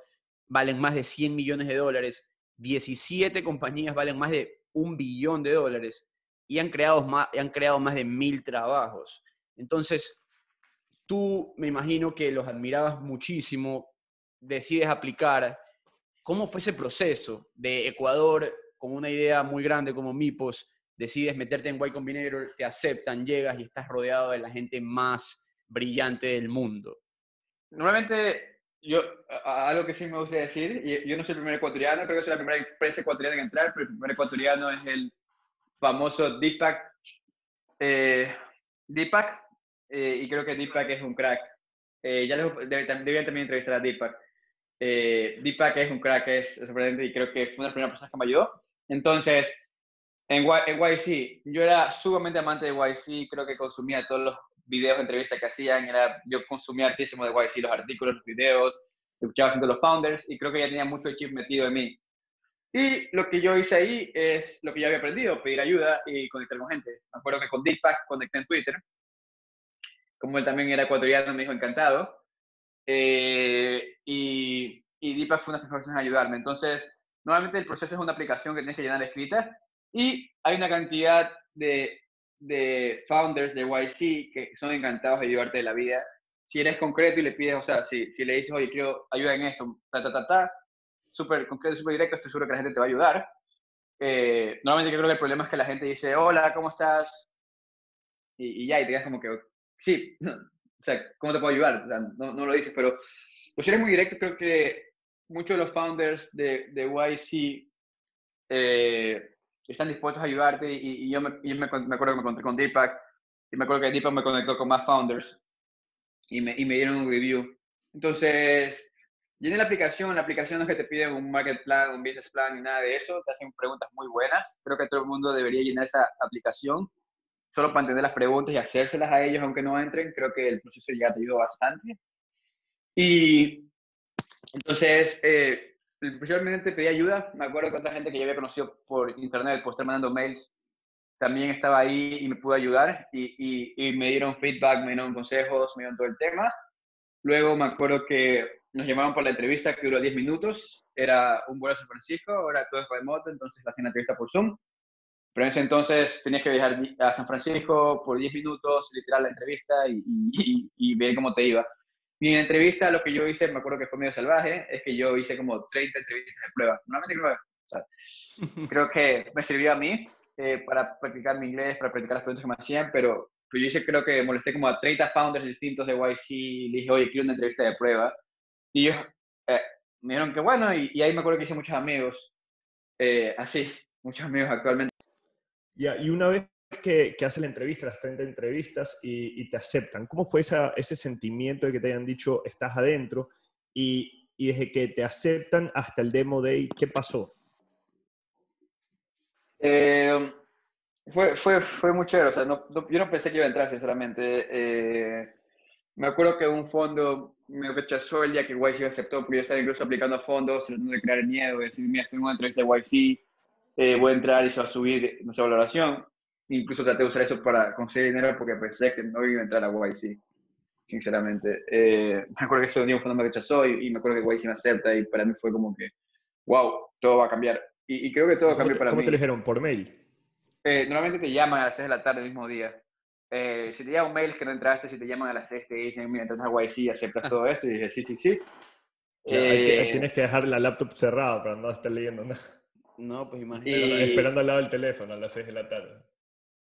valen más de 100 millones de dólares, 17 compañías valen más de un billón de dólares y han creado más, han creado más de mil trabajos. Entonces, tú me imagino que los admirabas muchísimo, decides aplicar. ¿Cómo fue ese proceso de Ecuador con una idea muy grande como Mipos? Decides meterte en Y Combinator, te aceptan, llegas y estás rodeado de la gente más brillante del mundo. Normalmente, yo, algo que sí me gustaría decir, y yo no soy el primer ecuatoriano, creo que soy la primera empresa ecuatoriana en entrar, pero el primer ecuatoriano es el famoso Deepak. Eh, Deepak, eh, y creo que Deepak es un crack. Eh, ya debían también entrevistar a Deepak. Eh, Deepak es un crack, es sorprendente y creo que fue una de las primeras personas que me ayudó. Entonces, en, en YC, yo era sumamente amante de YC, creo que consumía todos los videos, entrevistas que hacían, era, yo consumía hartísimo de YC, los artículos, los videos, escuchaba siempre los founders y creo que ya tenía mucho chip metido en mí. Y lo que yo hice ahí es lo que ya había aprendido, pedir ayuda y conectar con gente. Me acuerdo que con Deepak conecté en Twitter. Como él también era ecuatoriano, me dijo encantado. Eh, y, y Deepak fue una de las personas a ayudarme. Entonces, normalmente el proceso es una aplicación que tienes que llenar escrita y hay una cantidad de, de founders de YC que son encantados de ayudarte de la vida. Si eres concreto y le pides, o sea, si, si le dices, oye, quiero ayuda en eso, ta, ta, ta, ta, súper concreto, súper directo, estoy seguro que la gente te va a ayudar. Eh, normalmente yo creo que el problema es que la gente dice, hola, ¿cómo estás? Y, ya, y te quedas como que, sí, [LAUGHS] o sea, ¿cómo te puedo ayudar? O sea, no, no, lo dices, pero pues si eres muy directo, creo que muchos de los founders de, de YC eh, están dispuestos a ayudarte y, yo, me, me, me, acuerdo que me conecté con Deepak y me acuerdo que Deepak me conectó con más founders y me, y me dieron un review. Entonces, Llené la aplicación, la aplicación no es que te piden un market plan, un business plan ni nada de eso, te hacen preguntas muy buenas. Creo que todo el mundo debería llenar esa aplicación solo para entender las preguntas y hacérselas a ellos aunque no entren. Creo que el proceso ya te ayudó bastante. Y entonces, eh, principalmente pedí ayuda. Me acuerdo que otra gente que yo había conocido por internet, por estar mandando mails, también estaba ahí y me pudo ayudar y, y, y me dieron feedback, me dieron consejos, me dieron todo el tema. Luego me acuerdo que nos llamaron para la entrevista que duró 10 minutos. Era un vuelo a San Francisco, ahora todo es remoto, entonces hacían la entrevista por Zoom. Pero en ese entonces tenías que viajar a San Francisco por 10 minutos, literal la entrevista y, y, ver cómo te iba. Y en la entrevista lo que yo hice, me acuerdo que fue medio salvaje, es que yo hice como 30 entrevistas de prueba. Normalmente creo, o sea, [LAUGHS] creo que me sirvió a mí eh, para practicar mi inglés, para practicar las preguntas que me hacían, pero, pero yo hice creo que molesté como a 30 founders distintos de YC, le dije, oye, quiero una entrevista de prueba. Y ellos eh, me dijeron que bueno, y, ahí me acuerdo que hice muchos amigos, eh, así, muchos amigos actualmente. Ya, y una vez que, que haces la entrevista, las 30 entrevistas, y, te aceptan, ¿cómo fue esa, ese sentimiento de que te hayan dicho estás adentro? Y, y desde que te aceptan hasta el demo day, ¿qué pasó? Eh, fue, fue, fue muy chévere, o sea, no, yo no pensé que iba a entrar, sinceramente. Eh, me acuerdo que un fondo me rechazó el día que YC aceptó, porque yo estaba incluso aplicando fondos, tratando de crear miedo, de decir, mira, estoy en una entrevista de YC, eh, voy a entrar y se va a subir nuestra valoración. Incluso traté de usar eso para conseguir dinero porque pensé que no iba a entrar a YC, sinceramente. Eh, me acuerdo que ese día un fondo me rechazó y, me acuerdo que YC me acepta y para mí fue como que, wow, todo va a cambiar. Y, creo que todo cambió para mí. ¿Cómo te lo dijeron? ¿Por mail? Eh, normalmente te llaman a las 6 de la tarde el mismo día. Eh, si te llaman mails que no entraste, si te llaman a las 6 te dicen, mira, entonces a YC aceptas todo esto, y dije, sí, sí, sí. Eh, tienes que dejar la laptop cerrada para no estar leyendo nada. No, pues imagínate. Esperando al lado del teléfono a las 6 de la tarde.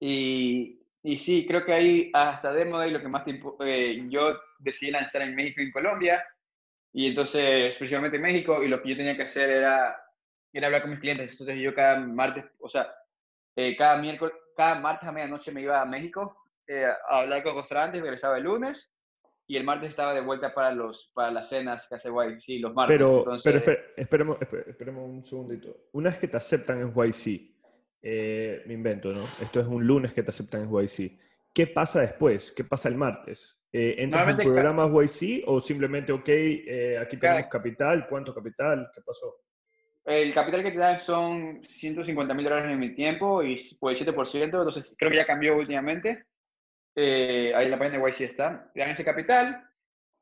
Y, y sí, creo que ahí hasta Demo Day lo que más tiempo, eh, yo decidí lanzar en México y en Colombia, y entonces, especialmente en México, y lo que yo tenía que hacer era, era hablar con mis clientes. Entonces yo cada martes, o sea, cada miércoles, cada martes a medianoche me iba a México eh, a hablar con restaurantes, regresaba el lunes y el martes estaba de vuelta para, los, para las cenas que hace YC los martes. Pero, pero esperemos, esperemos, un segundito. Una vez que te aceptan en YC, eh, me invento, ¿no? Esto es un lunes que te aceptan en YC. ¿Qué pasa después? ¿Qué pasa el martes? Eh, ¿Entras en programas YC o simplemente, ok, eh, aquí tenemos capital, ¿cuánto capital? ¿Qué pasó? El capital que te dan son 150 mil dólares en mi tiempo y por el 7%, entonces creo que ya cambió últimamente. Eh, ahí en la página de YC está. Te dan ese capital.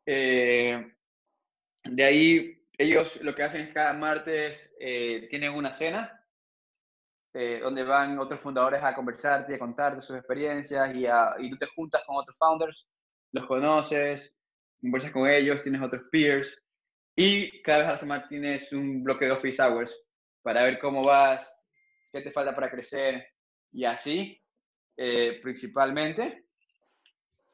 de ahí, ellos lo que hacen es cada martes tienen una cena donde van otros fundadores a conversarte y a contarte sus experiencias y, y tú te juntas con otros founders los conoces, conversas con ellos, tienes otros peers y cada vez a la semana tienes un bloque de office hours para ver cómo vas, qué te falta para crecer y así, eh, principalmente.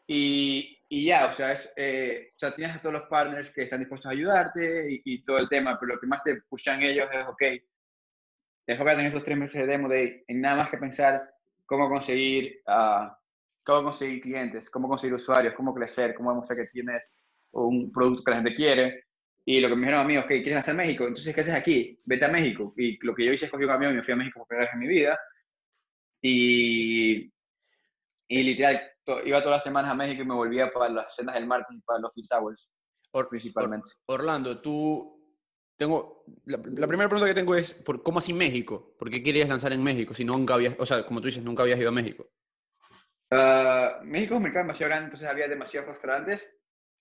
Y, y, ya, o sea, es, eh, tienes a todos los partners que están dispuestos a ayudarte y, todo el tema, pero lo que más te pushan ellos es, ok, te enfocas en esos tres meses de demo day en nada más que pensar cómo conseguir uh, cómo conseguir clientes, cómo conseguir usuarios, cómo crecer, cómo demostrar que tienes un producto que la gente quiere. Y lo que me dijeron a mí, ok, ¿quieres hacer México? Entonces, ¿qué haces aquí? Vete a México. Y lo que yo hice es cogí un camión y me fui a México por primera vez en mi vida. Y, y literal, iba todas las semanas a México y me volvía para las cenas del martes y para los office hours, principalmente. Orlando, tú... Tengo, la, primera pregunta que tengo es, ¿por, ¿cómo así México? ¿Por qué querías lanzar en México si nunca habías, o sea, como tú dices, nunca habías ido a México? Uh, México es un mercado demasiado grande, entonces había demasiados restaurantes.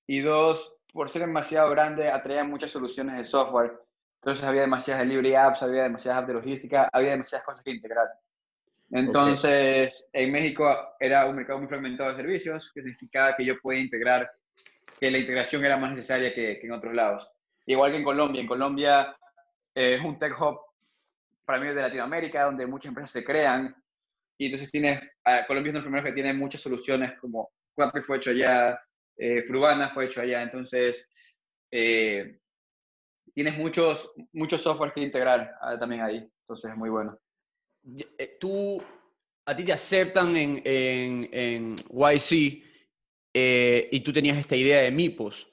Y dos, por ser demasiado grande, atraía muchas soluciones de software. Entonces había demasiadas delivery apps, había demasiadas apps de logística, había demasiadas cosas que integrar. Entonces, en México era un mercado muy fragmentado de servicios, que significaba que yo podía integrar, que la integración era más necesaria que, en otros lados. Igual que en Colombia. En Colombia eh, es un tech hub para mí de Latinoamérica, donde muchas empresas se crean y entonces tienes, Colombia es uno de los primeros que tiene muchas soluciones, como Quappy fue hecho allá, eh, Frubana fue hecho allá, entonces eh, tienes muchos, muchos software que integrar ah, también ahí, entonces es muy bueno. Eh, tú, a ti te aceptan en, en, en YC y tú tenías esta idea de MIPOS.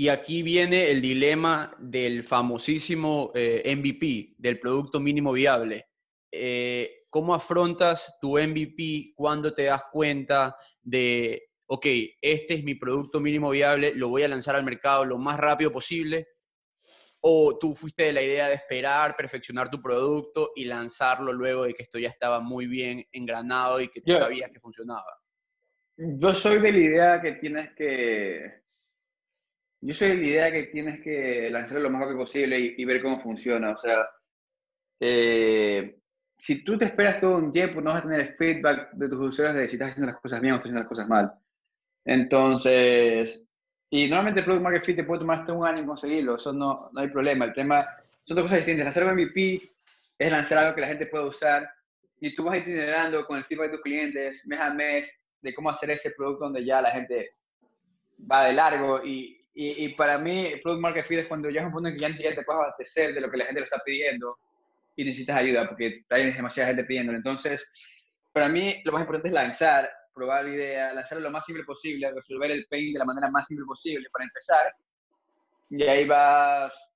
Y aquí viene el dilema del famosísimo MVP, del producto mínimo viable. ¿cómo afrontas tu MVP cuando te das cuenta de, ok, este es mi producto mínimo viable, lo voy a lanzar al mercado lo más rápido posible? ¿O tú fuiste de la idea de esperar, perfeccionar tu producto y lanzarlo luego de que esto ya estaba muy bien engranado y que tú sabías que funcionaba? Yo soy de la idea que tienes que... Yo soy de la idea que tienes que lanzarlo lo más rápido posible y, ver cómo funciona. O sea, eh, si tú te esperas todo un tiempo, no vas a tener el feedback de tus usuarios de si estás haciendo las cosas bien o estás haciendo las cosas mal. Entonces, y normalmente el Product Market Fit te puede tomar hasta un año en conseguirlo, eso no, no hay problema. El tema son dos cosas distintas. Hacer un MVP es lanzar algo que la gente pueda usar y tú vas itinerando con el feedback de tus clientes mes a mes de cómo hacer ese producto donde ya la gente va de largo. Y, y, y para mí, Product Market Fit es cuando ya es un punto en que ya ni te puedes abastecer de lo que la gente lo está pidiendo y necesitas ayuda porque hay demasiada gente pidiéndolo. Entonces, para mí lo más importante es lanzar, probar la idea, lanzarlo lo más simple posible, resolver el pain de la manera más simple posible para empezar. Y ahí vas,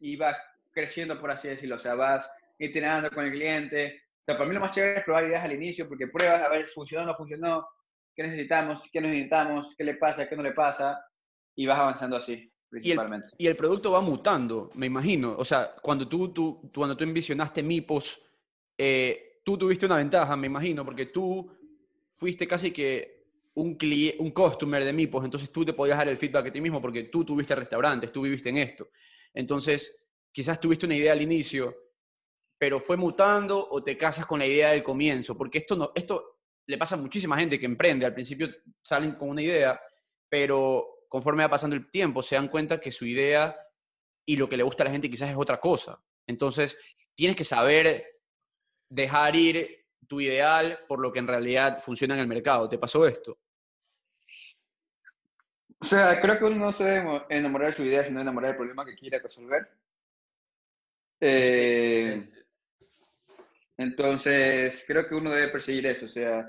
y vas creciendo, por así decirlo. O sea, vas iterando con el cliente. O sea, para mí lo más chévere es probar ideas al inicio porque pruebas a ver si funcionó o no funcionó, qué necesitamos, qué necesitamos, qué le pasa, qué no le pasa, y vas avanzando así. Y el, producto va mutando, me imagino. O sea, cuando tú, tú, cuando tú envisionaste MIPOS, eh, tú tuviste una ventaja, me imagino, porque tú fuiste casi que un, un customer de MIPOS, entonces tú te podías dar el feedback a ti mismo porque tú tuviste restaurantes, tú viviste en esto. Entonces, quizás tuviste una idea al inicio, pero fue mutando o te casas con la idea del comienzo, porque esto, no, esto le pasa a muchísima gente que emprende. Al principio salen con una idea, pero conforme va pasando el tiempo, se dan cuenta que su idea y lo que le gusta a la gente quizás es otra cosa. Entonces, tienes que saber dejar ir tu ideal por lo que en realidad funciona en el mercado. ¿Te pasó esto? O sea, creo que uno no se debe enamorar de su idea, sino enamorar del problema que quiere resolver. Eh, entonces, creo que uno debe perseguir eso. O sea,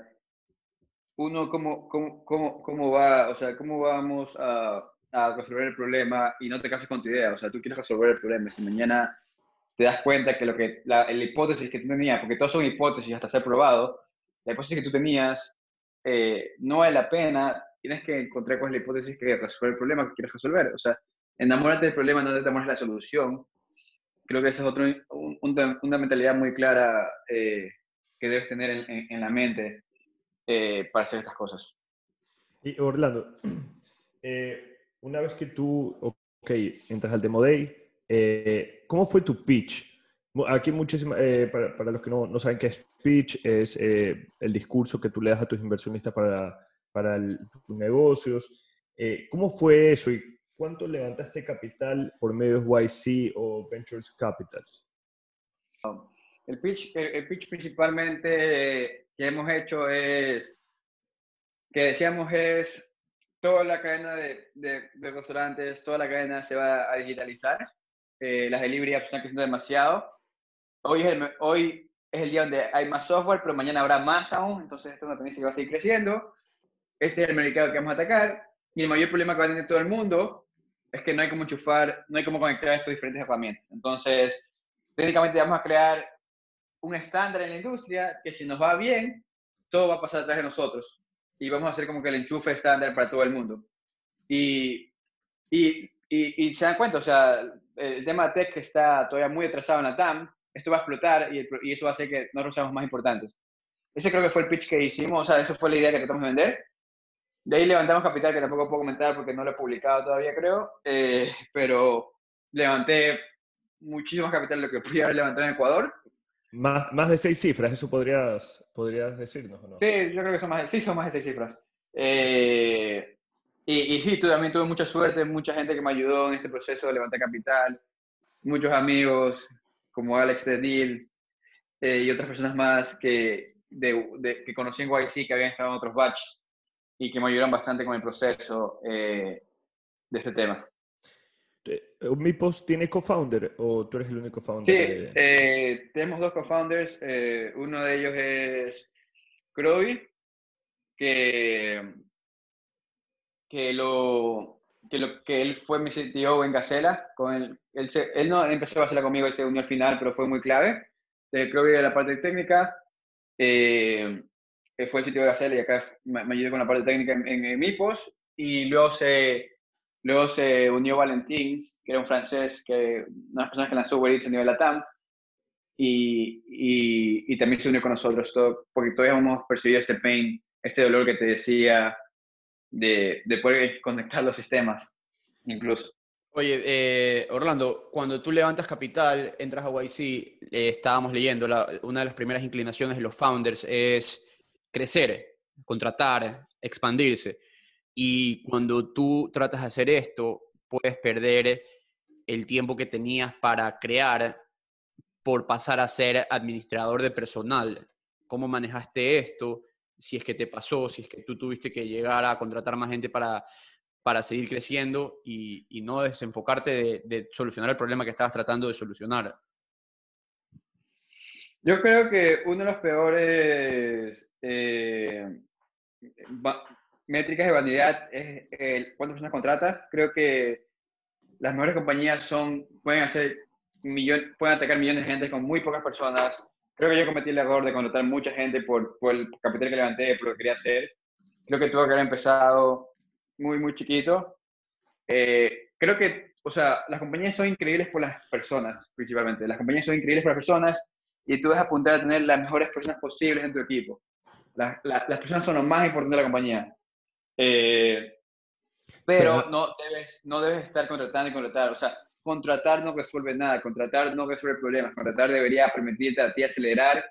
uno cómo, cómo, cómo, cómo va, o sea, cómo vamos a, a, resolver el problema y no te cases con tu idea, o sea, tú quieres resolver el problema. Si mañana te das cuenta que, lo que la, hipótesis que tú tenías, porque todos son hipótesis hasta ser probado, la hipótesis que tú tenías eh, no vale la pena, tienes que encontrar cuál es la hipótesis que resuelve el problema que quieres resolver. O sea, enamórate del problema, no te enamores de la solución. Creo que esa es otro, una mentalidad muy clara eh, que debes tener en, en, la mente eh, para hacer estas cosas. Y Orlando, [CLEARS THROAT] una vez que tú, ok, entras al Demo Day, eh, ¿Cómo fue tu pitch? Aquí muchísimas, eh, para, los que no, no, saben qué es pitch, es eh, el discurso que tú le das a tus inversionistas para, para tus negocios. ¿Cómo fue eso y cuánto levantaste capital por medios YC o Ventures Capitals? El pitch, el, pitch principalmente que hemos hecho es, que decíamos es, toda la cadena de, de, de restaurantes, toda la cadena se va a digitalizar eh, las delivery apps están creciendo demasiado. Hoy es, el, hoy es el día donde hay más software, pero mañana habrá más aún, entonces esta es una tendencia que va a seguir creciendo. Este es el mercado que vamos a atacar. Y el mayor problema que va a tener todo el mundo es que no hay cómo enchufar, no hay cómo conectar estas diferentes herramientas. Entonces, técnicamente vamos a crear un estándar en la industria que si nos va bien, todo va a pasar atrás de nosotros. Y vamos a hacer como que el enchufe estándar para todo el mundo. Y, y, y, se dan cuenta, o sea, el tema tech está todavía muy atrasado en la TAM, esto va a explotar y, y, eso va a hacer que nosotros seamos más importantes. Ese creo que fue el pitch que hicimos, o sea, eso fue la idea que tratamos de vender. De ahí levantamos capital, que tampoco puedo comentar porque no lo he publicado todavía, creo, eh, pero levanté muchísimo capital de lo que podía haber levantado en Ecuador. Más, más de seis cifras, ¿eso podrías, podrías decirnos o no? Sí, yo creo que son más, sí, son más de seis cifras. Eh, y, y, sí, también tuve mucha suerte, mucha gente que me ayudó en este proceso de levantar capital, muchos amigos como Alex de Deal eh, y otras personas más que, de, que conocí en YC, que habían estado en otros batches y que me ayudaron bastante con el proceso eh, de este tema. Eh, ¿Mipos tiene co-founder o tú eres el único founder? Sí, tenemos dos co-founders. uno de ellos es Crowy, que que, lo, que, lo, que él fue mi CTO en Gacela. Con él, él, él no empezó a hacerla conmigo, él se unió al final, pero fue muy clave. Eh, creo que de la parte técnica. Eh, fue el sitio de Gacela y acá me, ayudó con la parte técnica en, en, MIPOS. Y luego se, luego se unió Valentín, que era un francés, que una personas que lanzó Uber Eats a nivel LATAM. Y, y, y, también se unió con nosotros, todo, porque todavía hemos percibido este pain, este dolor que te decía de, de poder conectar los sistemas, incluso. Oye, eh, Orlando, cuando tú levantas capital, entras a YC, eh, estábamos leyendo, una de las primeras inclinaciones de los founders es crecer, contratar, expandirse. Y cuando tú tratas de hacer esto, puedes perder el tiempo que tenías para crear por pasar a ser administrador de personal. ¿Cómo manejaste esto? si es que te pasó, si es que tú tuviste que llegar a contratar más gente para, para seguir creciendo y, y no desenfocarte de, solucionar el problema que estabas tratando de solucionar. Yo creo que uno de los peores eh, métricas de vanidad es el, cuántas personas contratas. Creo que las mejores compañías son, pueden hacer millón, pueden atacar millones de gente con muy pocas personas creo que yo cometí el error de contratar mucha gente por, por el capital que levanté, por lo que quería hacer. Creo que tuve que haber empezado muy, muy chiquito. Eh, creo que, o sea, las compañías son increíbles por las personas, principalmente. Las compañías son increíbles por las personas y tú debes apuntar a tener las mejores personas posibles en tu equipo. Las, las, las personas son lo más importante de la compañía. Eh, pero, no, debes, no debes estar contratando y contratar. O sea, contratar no resuelve nada, contratar no resuelve problemas, contratar debería permitirte a ti acelerar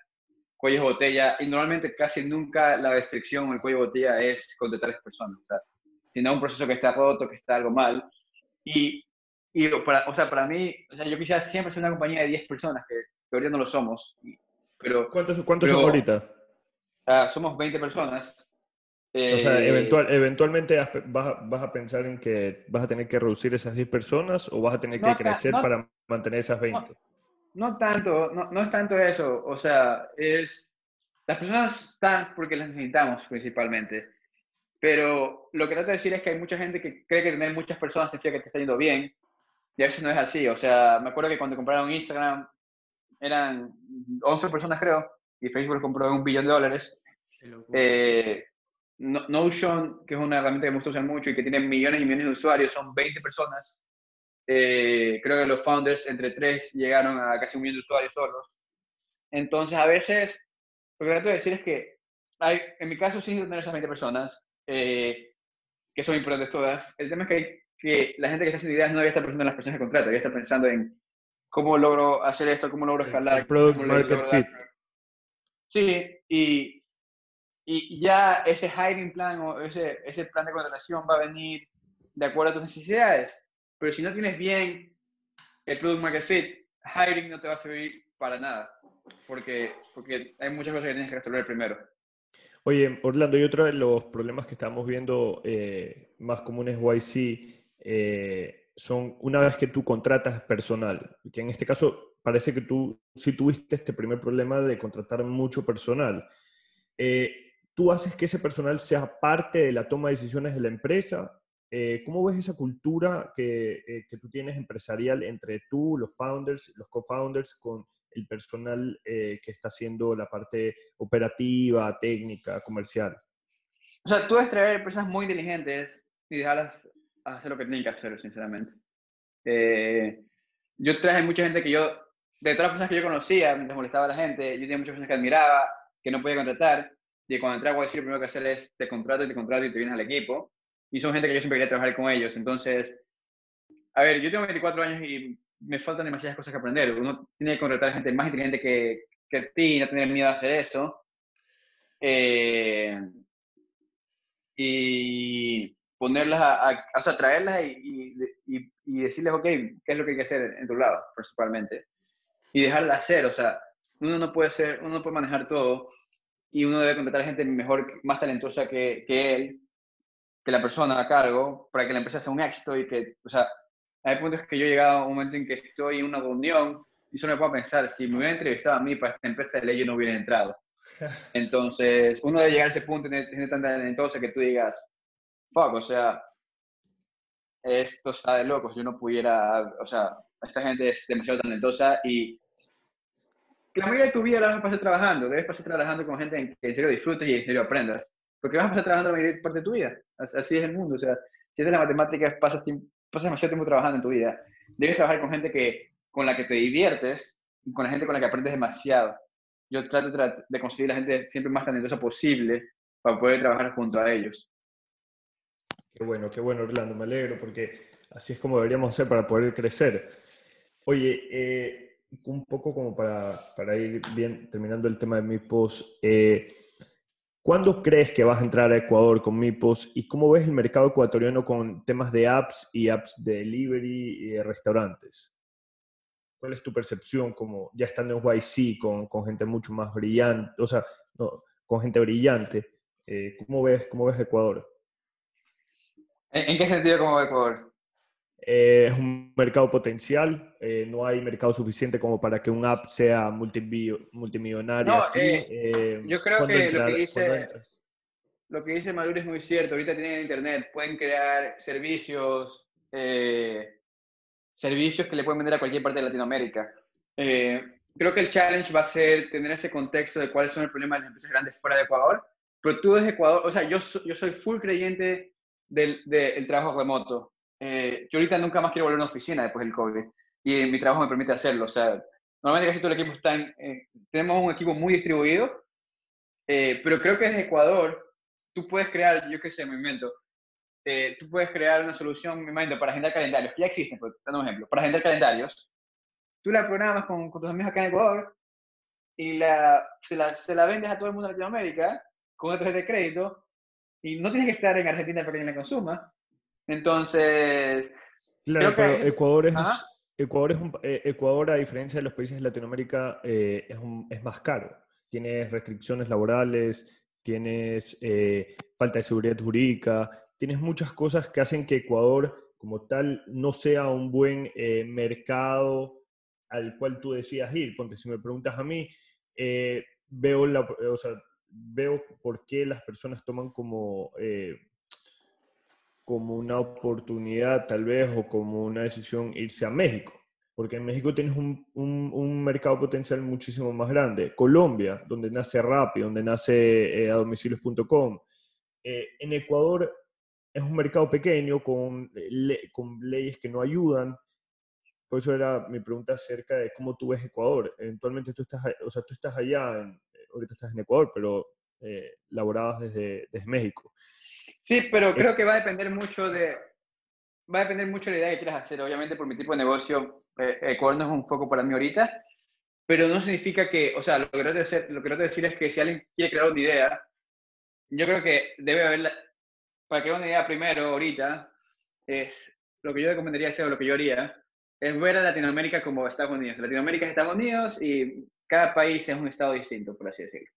cuellos de botella y normalmente casi nunca la restricción o el cuello de botella es contratar a las personas, o sea, sino un proceso que está roto, que está algo mal. Y, y para, o sea, para mí, o sea, yo quisiera siempre ser una compañía de 10 personas, que todavía no lo somos. Pero, ¿Cuántos, cuántos son ahorita? Uh, somos 20 personas o sea, eh, eventual, eventualmente vas a, vas a, pensar en que vas a tener que reducir esas 10 personas o vas a tener que crecer para mantener esas 20. No, tanto, no, no, es tanto eso. O sea, es las personas están porque las necesitamos principalmente. Pero lo que trato de decir es que hay mucha gente que cree que tener muchas personas significa que te está yendo bien. Y a veces no es así. O sea, me acuerdo que cuando compraron Instagram, eran 11 personas creo, y Facebook compró un billón de dólares. Eh, Notion, que es una herramienta que me gusta usar mucho y que tiene millones y millones de usuarios, son 20 personas. Eh, creo que los founders entre tres llegaron a casi un millón de usuarios solos. Entonces, a veces, lo que trato de decir es que hay, en mi caso sí tener esas 20 personas, eh, que son importantes todas. El tema es que, que la gente que está haciendo ideas no debe estar pensando en las personas que contrata, debe estar pensando en cómo logro hacer esto, cómo logro escalar. El product market fit. Sí, y, y ya ese hiring plan o ese, ese plan de contratación va a venir de acuerdo a tus necesidades. Pero si no tienes bien el product market fit, hiring no te va a servir para nada, porque, porque hay muchas cosas que tienes que resolver primero. Oye, Orlando, y otro de los problemas que estamos viendo eh, más comunes YC eh, son una vez que tú contratas personal, que en este caso parece que tú sí tuviste este primer problema de contratar mucho personal. Eh, ¿Tú haces que ese personal sea parte de la toma de decisiones de la empresa? Eh, ¿Cómo ves esa cultura que, eh, que, tú tienes empresarial entre tú, los founders, los co-founders, con el personal eh, que está haciendo la parte operativa, técnica, comercial? O sea, tú debes traer personas muy inteligentes y dejarlas hacer lo que tienen que hacer, sinceramente. yo traje mucha gente que yo, de todas las personas que yo conocía, mientras molestaba a la gente, yo tenía muchas personas que admiraba, que no podía contratar, y cuando entré a decir lo primero que hacer es te contrato y te contrato y te vienes al equipo y son gente que yo siempre quería trabajar con ellos. Entonces, a ver, yo tengo 24 años y me faltan demasiadas cosas que aprender. Uno tiene que contratar gente más inteligente que, que ti, no tener miedo a hacer eso. Eh, y ponerlas a, o sea, traerlas y, y, y, decirles, ok, ¿qué es lo que hay que hacer en tu lado, principalmente? Y dejarlas hacer, o sea, uno no puede ser, uno no puede manejar todo y uno debe contratar gente mejor, más talentosa que, que él que la persona a cargo para que la empresa sea un éxito y que, o sea, hay puntos que yo he llegado a un momento en que estoy en una reunión y solo me puedo pensar, si me hubiera entrevistado a mí para esta empresa de ley, yo no hubiera entrado. [LAUGHS] Entonces, uno debe llegar a ese punto de tener tan talentosa que tú digas, fuck, o sea, esto está de locos, yo no pudiera, o sea, esta gente es demasiado talentosa y la mayoría de tu vida la vas a pasar trabajando, debes pasar trabajando con gente en que en serio disfrutes y en serio aprendas porque vas a pasar trabajando la mayor parte de tu vida. Así es el mundo. O sea, si es de la matemática, pasas, pasas demasiado tiempo trabajando en tu vida. Debes trabajar con gente que, con la que te diviertes y con la gente con la que aprendes demasiado. Yo trato de conseguir la gente siempre más talentosa posible para poder trabajar junto a ellos. Qué bueno, qué bueno, Orlando. Me alegro porque así es como deberíamos hacer para poder crecer. Oye, eh, un poco como para, para, ir bien terminando el tema de mi post. Eh, ¿Cuándo crees que vas a entrar a Ecuador con MIPOS y cómo ves el mercado ecuatoriano con temas de apps y apps de delivery y de restaurantes? ¿Cuál es tu percepción como ya estando en YC con, con gente mucho más brillante, o sea, con gente brillante? Eh, ¿cómo, ves, ¿Cómo ves Ecuador? ¿En, qué sentido cómo ves Ecuador? Eh, es un mercado potencial, eh, no hay mercado suficiente como para que un app sea multimillonario. Eh, yo creo que lo que, dice, lo que dice Maduro es muy cierto. Ahorita tienen internet, pueden crear servicios, servicios que le pueden vender a cualquier parte de Latinoamérica. creo que el challenge va a ser tener ese contexto de cuáles son los problemas de las empresas grandes fuera de Ecuador. Pero tú desde Ecuador, o sea, yo, yo soy full creyente del, del trabajo remoto eh, yo ahorita nunca más quiero volver a una oficina después del COVID y mi trabajo me permite hacerlo. O sea, normalmente casi todo el equipo está en, eh, tenemos un equipo muy distribuido, eh, pero creo que desde Ecuador tú puedes crear, yo qué sé, me invento, tú puedes crear una solución, me invento, para agendar calendarios, que ya existen, por dando un ejemplo, para agendar calendarios, tú la programas con, con tus amigos acá en Ecuador y la, se, la, se la vendes a todo el mundo en Latinoamérica con una de crédito y no tienes que estar en Argentina para que la consuma, entonces. Claro, pero Ecuador es, Ecuador, es un, eh, Ecuador, a diferencia de los países de Latinoamérica, eh, es, un, es, más caro. Tienes restricciones laborales, tienes eh, falta de seguridad jurídica, tienes muchas cosas que hacen que Ecuador, como tal, no sea un buen mercado al cual tú decías ir. Porque si me preguntas a mí, veo, la, o sea, veo por qué las personas toman como como una oportunidad tal vez o como una decisión irse a México. porque en México tienes un, un, mercado potencial muchísimo más grande. Colombia, donde nace Rappi, donde nace eh, a domicilios.com. Eh, en Ecuador es un mercado pequeño con, con leyes que no ayudan. Por eso era mi pregunta acerca de cómo tú ves Ecuador. Eventualmente tú estás, o sea, tú estás allá, en, ahorita estás en Ecuador, pero eh, laborabas desde, desde México. Sí, pero creo que va a depender mucho de, va a depender mucho de la idea que quieras hacer. Obviamente, por mi tipo de negocio, eh, Ecuador no es un foco para mí ahorita, pero no significa que, o sea, lo que quiero decir, lo que quiero decir es que si alguien quiere crear una idea, yo creo que debe haber, para crear una idea primero, ahorita, es lo que yo recomendaría hacer o lo que yo haría, es ver a Latinoamérica como Estados Unidos. Latinoamérica es Estados Unidos y cada país es un estado distinto, por así decirlo.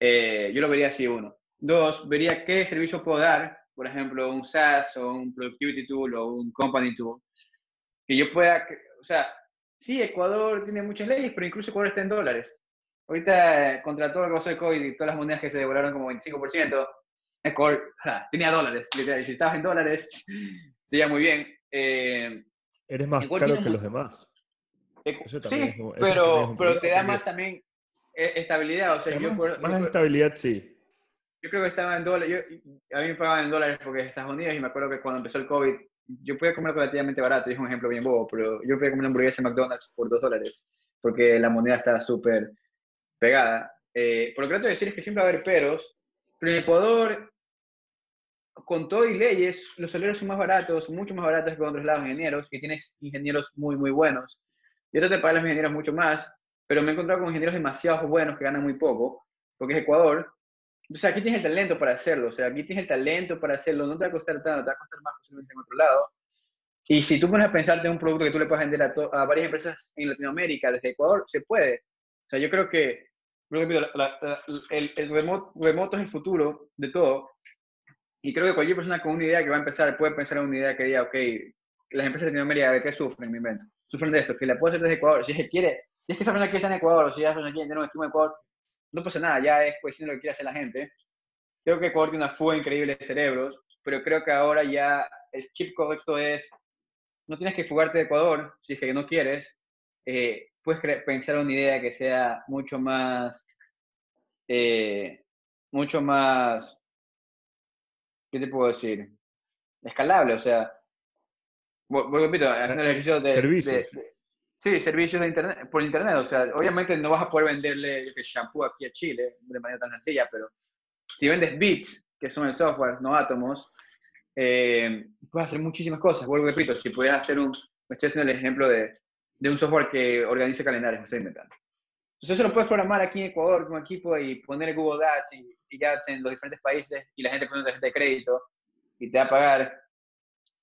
Eh, yo lo vería así, uno. Dos, vería qué servicio puedo dar por ejemplo, un SaaS o un Productivity Tool o un Company Tool, que yo pueda, o sea, sí, Ecuador tiene muchas leyes, pero incluso Ecuador está en dólares. Ahorita, contra todo lo que pasó de COVID y todas las monedas que se devoraron como 25%, Ecuador tenía dólares, literal. Si estabas en dólares, [LAUGHS] te iba muy bien. Eh, Eres más caro que los demás. sí, pero, pero te da más también e, estabilidad. O sea, yo más estabilidad, sí yo creo que estaba en dólares, a mí me pagaban en dólares porque es Estados Unidos y me acuerdo que cuando empezó el COVID, yo podía comer relativamente barato, y es un ejemplo bien bobo, pero yo podía comer una hamburguesa en McDonald's por dos dólares, porque la moneda estaba súper pegada. Eh, por lo que trato de decir es que siempre va a haber peros, pero en Ecuador, con todo y leyes, los salarios son más baratos, mucho más baratos que en otros lados ingenieros, y tienes ingenieros muy, muy buenos. Yo trato de pagar a los ingenieros mucho más, pero me he encontrado con ingenieros demasiado buenos que ganan muy poco, porque es Ecuador, entonces aquí tienes el talento para hacerlo, o sea, aquí tienes el talento para hacerlo, no te va a costar tanto, te va a costar más posiblemente en otro lado. Y si tú pones a pensar de un producto que tú le puedes vender a, varias empresas en Latinoamérica, desde Ecuador, se puede. O sea, yo creo que el, el remoto, es el futuro de todo. Y creo que cualquier persona con una idea que va a empezar puede pensar en una idea que diga, ok, las empresas de Latinoamérica, ¿de qué sufren? Me invento. Sufren de esto, que la puedo hacer desde Ecuador. Si es que quiere, si es que esa persona quiere estar en Ecuador, o si esa persona quiere tener un equipo en Ecuador, no pasa nada, ya es cuestión de lo que quiere hacer la gente. Creo que Ecuador tiene una fuga increíble de cerebros, pero creo que ahora ya el chip correcto es, no tienes que fugarte de Ecuador, si es que no quieres, eh, puedes pensar una idea que sea mucho más, eh, mucho más, ¿qué te puedo decir? Escalable, o sea, repito, hacer el ejercicio de, servicios. Sí, servicios de internet, por internet. O sea, obviamente no vas a poder venderle shampoo aquí a Chile de manera tan sencilla, pero si vendes bits, que son el software, no átomos, eh, puedes hacer muchísimas cosas. Vuelvo repito, si pudieras hacer un, estoy haciendo el ejemplo de, de un software que organice calendarios, me estoy inventando. Entonces eso lo puedes programar aquí en Ecuador con equipo y poner Google Ads y, y Ads en los diferentes países y la gente pone una tarjeta de crédito y te va a pagar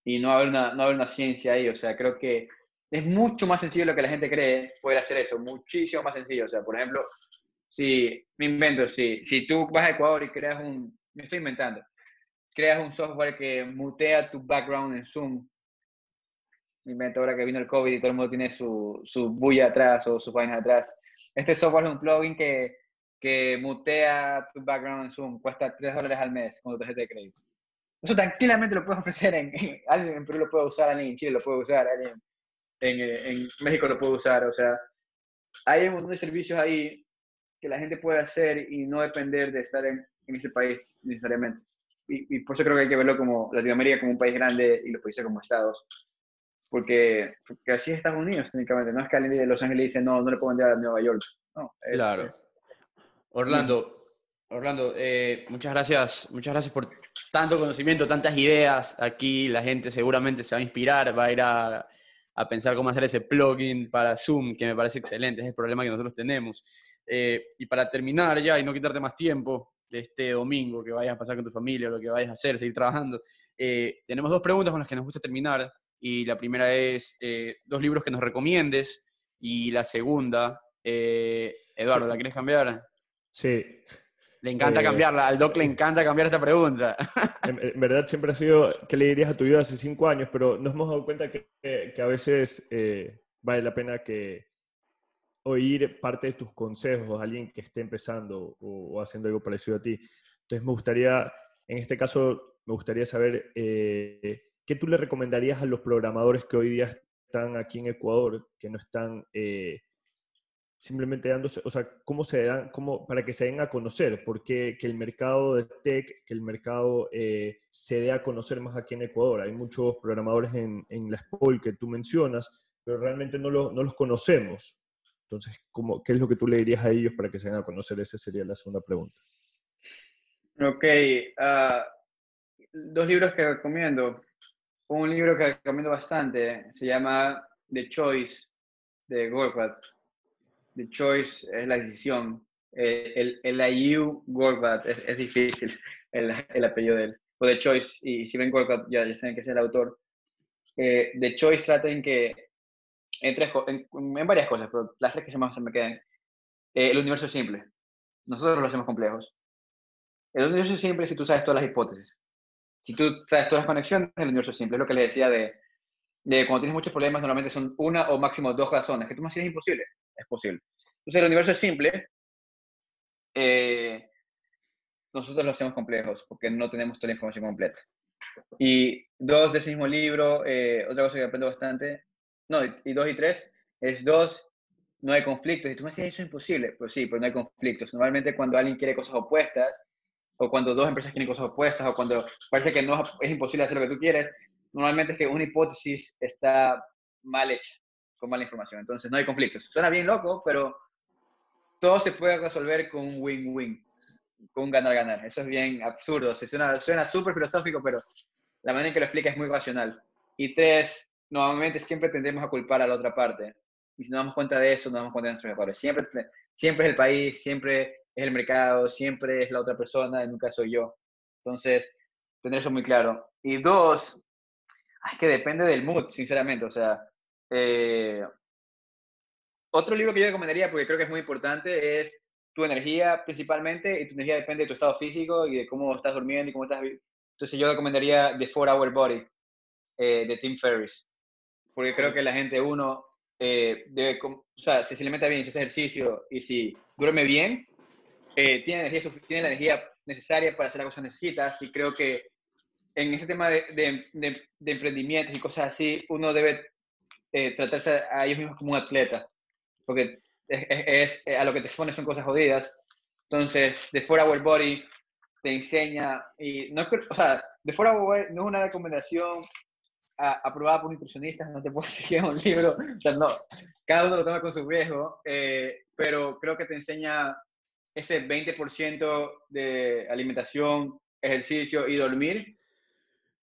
y no va a haber una, no va a haber una ciencia ahí. O sea, creo que es mucho más sencillo de lo que la gente cree poder hacer eso, muchísimo más sencillo. O sea, por ejemplo, si, me invento, si, si tú vas a Ecuador y creas un, me estoy inventando, creas un software que mutea tu background en Zoom, me invento ahora que vino el COVID y todo el mundo tiene su, su bulla atrás o su página atrás. Este software es un plugin que, que mutea tu background en Zoom, cuesta 3 dólares al mes con tu tarjeta de crédito. Eso tranquilamente lo puedes ofrecer en, [LAUGHS] alguien en Perú lo puede usar, alguien en Chile lo puede usar, alguien eh, en, México lo puedo usar. O sea, hay un montón de servicios ahí que la gente puede hacer y no depender de estar en, ese país necesariamente. Y, por eso creo que hay que verlo como Latinoamérica como un país grande y los países como estados. Porque, así es Estados Unidos, técnicamente. No es que alguien de Los Ángeles dice, no, no le puedo vender a Nueva York. No, claro. Orlando, Orlando, eh, muchas gracias, muchas gracias por tanto conocimiento, tantas ideas. Aquí la gente seguramente se va a inspirar, va a ir a, a pensar cómo hacer ese plugin para Zoom, que me parece excelente, es el problema que nosotros tenemos. Eh, y para terminar ya y no quitarte más tiempo de este domingo que vayas a pasar con tu familia, lo que vayas a hacer, seguir trabajando, eh, tenemos dos preguntas con las que nos gusta terminar. Y la primera es eh, dos libros que nos recomiendes. Y la segunda, Eduardo, ¿la quieres cambiar? Sí. Le encanta cambiarla, al doc le encanta cambiar esta pregunta. [LAUGHS] En, verdad siempre ha sido, ¿qué le dirías a tu vida hace cinco años? Pero nos hemos dado cuenta que, que a veces eh, vale la pena que oír parte de tus consejos a alguien que esté empezando o, haciendo algo parecido a ti. Entonces me gustaría, en este caso, me gustaría saber eh, qué tú le recomendarías a los programadores que hoy día están aquí en Ecuador, que no están eh, simplemente dándose, o sea, cómo se dan, cómo, para que se den a conocer, porque que el mercado de tech, que el mercado eh, se dé a conocer más aquí en Ecuador. Hay muchos programadores en, en la SPOL que tú mencionas, pero realmente no, no los conocemos. Entonces, ¿cómo, ¿qué es lo que tú le dirías a ellos para que se den a conocer? Esa sería la segunda pregunta. Ok, uh, dos libros que recomiendo. Un libro que recomiendo bastante se llama The Choice de Gorbat. The Choice es la decisión. El, el, el IU Gorbat es, es, difícil [LAUGHS] el, el, apellido de él. O The Choice, y si ven Gorbat ya, ya saben que es el autor. Eh, The Choice trata en que, en, tres, en, en, varias cosas, pero las tres que más se me quedan. Eh, el universo es simple. Nosotros lo hacemos complejos. El universo es simple si tú sabes todas las hipótesis. Si tú sabes todas las conexiones, el universo es simple. Es lo que les decía de, de cuando tienes muchos problemas, normalmente son una o máximo dos razones. Que tú me decís es imposible. Es posible. Entonces el universo es simple. Eh, nosotros lo hacemos complejos porque no tenemos toda la información completa. Y dos de ese mismo libro, eh, otra cosa que aprendo bastante, no, y dos y tres, es dos, no hay conflictos. Y tú me decís, eso es imposible. Pues sí, pero no hay conflictos. Normalmente cuando alguien quiere cosas opuestas, o cuando dos empresas quieren cosas opuestas, o cuando parece que no es imposible hacer lo que tú quieres, normalmente es que una hipótesis está mal hecha, con mala información. Entonces no hay conflictos. Suena bien loco, pero todo se puede resolver con un win-win, con un ganar-ganar. Eso es bien absurdo. Suena súper filosófico, pero la manera en que lo explica es muy racional. Y tres, normalmente siempre tendremos a culpar a la otra parte. Y si nos damos cuenta de eso, nos damos cuenta de nuestros errores. Siempre, siempre es el país, siempre es el mercado, siempre es la otra persona, y nunca soy yo. Entonces, tener eso muy claro. Y dos, es que depende del mood, sinceramente. O sea, eh, otro libro que yo recomendaría, porque creo que es muy importante, es Tu energía principalmente, y tu energía depende de tu estado físico y de cómo estás durmiendo y cómo estás... Entonces yo recomendaría The Four Hour Body, eh, de Tim Ferriss, porque creo que la gente, uno, eh, debe, o sea, si se alimenta bien, si hace ejercicio y si duerme bien, eh, tiene, energía, tiene la energía necesaria para hacer las cosas que necesitas y creo que en ese tema de, de, de, de emprendimientos y cosas así, uno debe eh, tratarse a ellos mismos como un atleta, porque es, es, es, a lo que te expones son cosas jodidas. Entonces, The Four Hour Body te enseña, y no o sea, The Four Hour Body no es una recomendación a, aprobada por nutricionistas, no te puedo [LAUGHS] decir un libro, o sea, no, cada uno lo toma con su riesgo, eh, pero creo que te enseña ese 20% de alimentación, ejercicio y dormir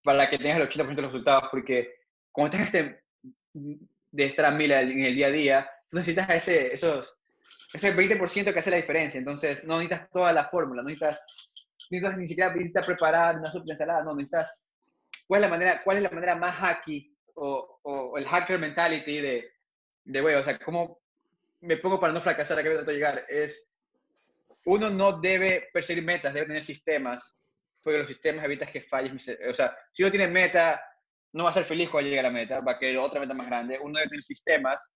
para que tengas el 80% de los resultados, porque como estás este, de estar a mil en el día a día, tú necesitas ese, esos, ese 20% que hace la diferencia, entonces no necesitas toda la fórmula, no necesitas, necesitas ni siquiera necesitas preparar una super ensalada, no, necesitas, ¿cuál es la manera, cuál es la manera más hacky o, o el hacker mentality de, de, güey, o sea, cómo me pongo para no fracasar, a qué me trato de llegar, es uno no debe perseguir metas, debe tener sistemas, porque los sistemas evitan que falles. O sea, si uno tiene meta, no va a ser feliz cuando llegue a la meta, va a querer otra meta más grande. Uno debe tener sistemas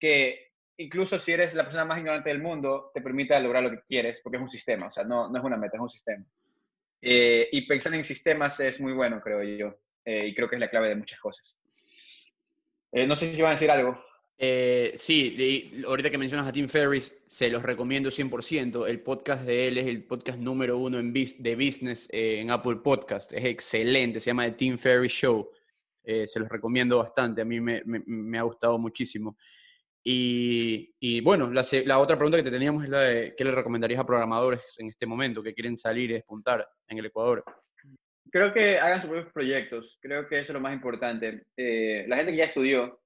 que, incluso si eres la persona más ignorante del mundo, te permita lograr lo que quieres, porque es un sistema, o sea, no, no es una meta, es un sistema. Eh, y pensar en sistemas es muy bueno, creo yo, eh, y creo que es la clave de muchas cosas. Eh, no sé si van a decir algo. Eh, sí, ahorita que mencionas a Tim Ferriss, se los recomiendo 100%. El podcast de él es el podcast número uno en de business eh, en Apple Podcast. Es excelente, se llama The Tim Ferriss Show. Eh, se los recomiendo bastante, a mí me, ha gustado muchísimo. Y, bueno, la, la, otra pregunta que te teníamos es la de qué le recomendarías a programadores en este momento que quieren salir y despuntar en el Ecuador. Creo que hagan sus propios proyectos, creo que eso es lo más importante. la gente que ya estudió,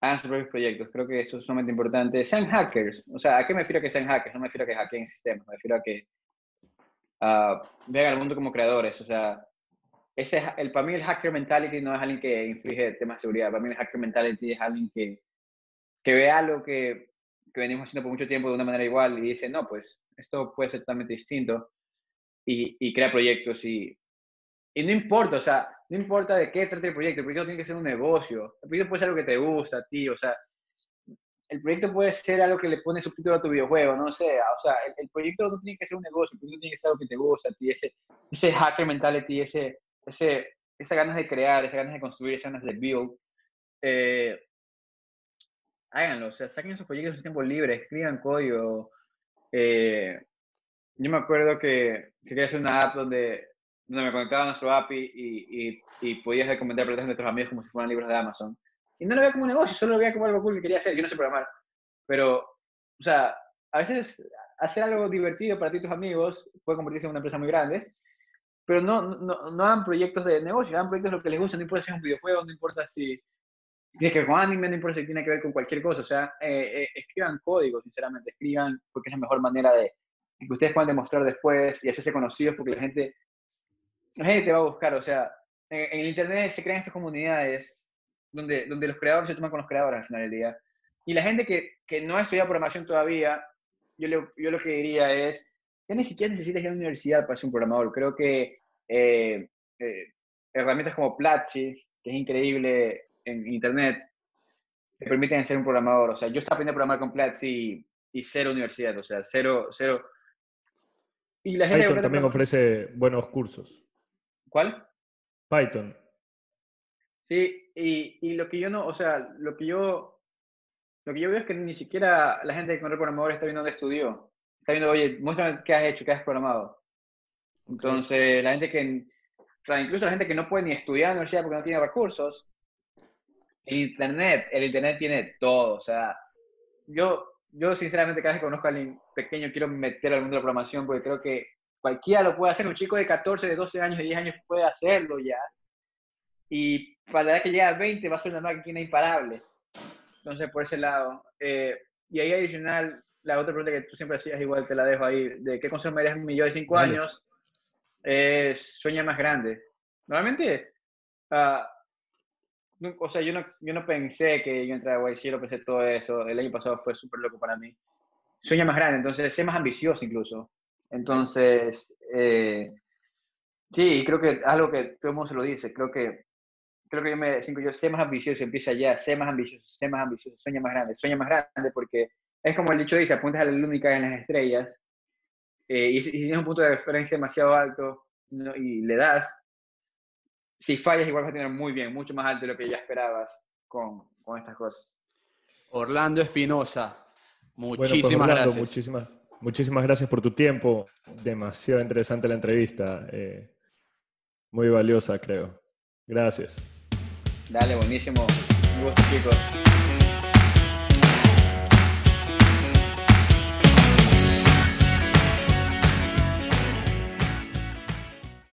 hagan sus propios proyectos. Creo que eso es sumamente importante. Sean hackers. O sea, ¿a qué me refiero a que sean hackers? No me refiero a que hackeen sistemas, me refiero a que uh, vean al mundo como creadores. O sea, ese, el, para mí el hacker mentality no es alguien que inflige temas de seguridad. Para mí el hacker mentality es alguien que, que ve algo que, que venimos haciendo por mucho tiempo de una manera igual y dice, no, pues esto puede ser totalmente distinto. Y, y crea proyectos y, y no importa, o sea, no importa de qué trate el proyecto, el proyecto tiene que ser un negocio, el proyecto puede ser algo que te gusta a ti, o sea, el proyecto puede ser algo que le pone subtítulo a tu videojuego, no sé, o sea, el, proyecto no tiene que ser un negocio, el proyecto tiene que ser algo que te gusta a ti, ese, ese hacker mentality, ese, ese, esas ganas de crear, esas ganas de construir, esas ganas de build, eh, háganlo, o sea, saquen esos proyectos en su tiempo libre, escriban código. Eh, yo me acuerdo que, quería hacer una app donde, donde me conectaba a nuestro API y, y, y podías recomendar proyectos a nuestros amigos como si fueran libros de Amazon. Y no lo veía como un negocio, solo lo veía como algo cool que quería hacer. Yo no sé programar, pero, o sea, a veces hacer algo divertido para ti y tus amigos puede convertirse en una empresa muy grande, pero no, no, no hagan proyectos de negocio, hagan proyectos de lo que les gusta, no importa si es un videojuego, no importa si tiene que ver con anime, no importa si tiene que ver con cualquier cosa, o sea, eh, eh, escriban código, sinceramente, escriban porque es la mejor manera de que ustedes puedan demostrar después y hacerse conocidos porque la gente, la gente te va a buscar, o sea, en, en el internet se crean estas comunidades donde, donde los creadores se toman con los creadores al final del día. Y la gente que, que no ha estudiado programación todavía, yo, le, yo lo que diría es, ya ni siquiera necesitas ir a la universidad para ser un programador. Creo que eh, eh, herramientas como Platzi, que es increíble en internet, te permiten ser un programador. O sea, yo estaba aprendiendo a programar con Platzi y, y cero universidad, o sea, cero, cero. Y la gente Python también ofrece buenos cursos. ¿Cuál? Python. Sí, y, y, lo que yo no, o sea, lo que yo, lo que yo veo es que ni siquiera la gente que no es programador está viendo dónde estudió. Está viendo, oye, muéstrame qué has hecho, qué has programado. Entonces, la gente que, incluso la gente que no puede ni estudiar en la universidad porque no tiene recursos, el Internet, el Internet tiene todo. O sea, yo, yo sinceramente cada vez que conozco a alguien pequeño quiero meter al mundo de la programación porque creo que cualquiera lo puede hacer. Un chico de 14, de 12 años, de 10 años puede hacerlo ya. Y para la edad que llega a 20 va a ser una máquina imparable. Entonces, por ese lado. Eh, y ahí adicional, la otra pregunta que tú siempre hacías, igual te la dejo ahí, de qué consejo me darías a de 5 vale. años, es sueña más grande. Normalmente, uh, o sea, yo no, yo no pensé que yo entrara a YC, lo pensé todo eso. El año pasado fue súper loco para mí. Sueña más grande, entonces sé más ambicioso incluso. Entonces, eh, sí, creo que algo que todo el mundo se lo dice, creo que creo que yo me yo sé más ambicioso, empieza ya, sé más ambicioso, sé más ambicioso, sueña más grande, sueña más grande porque es como el dicho dice, apuntas a la luna y caen las estrellas eh, y, si tienes un punto de referencia demasiado alto ¿no? y le das, si fallas igual vas a tener muy bien, mucho más alto de lo que ya esperabas con, con estas cosas. Orlando Espinosa, muchísimas bueno, pues Orlando, gracias. Muchísimas, muchísimas gracias por tu tiempo, demasiado interesante la entrevista, eh, muy valiosa creo. Gracias. Dale, buenísimo. Un gusto, chicos.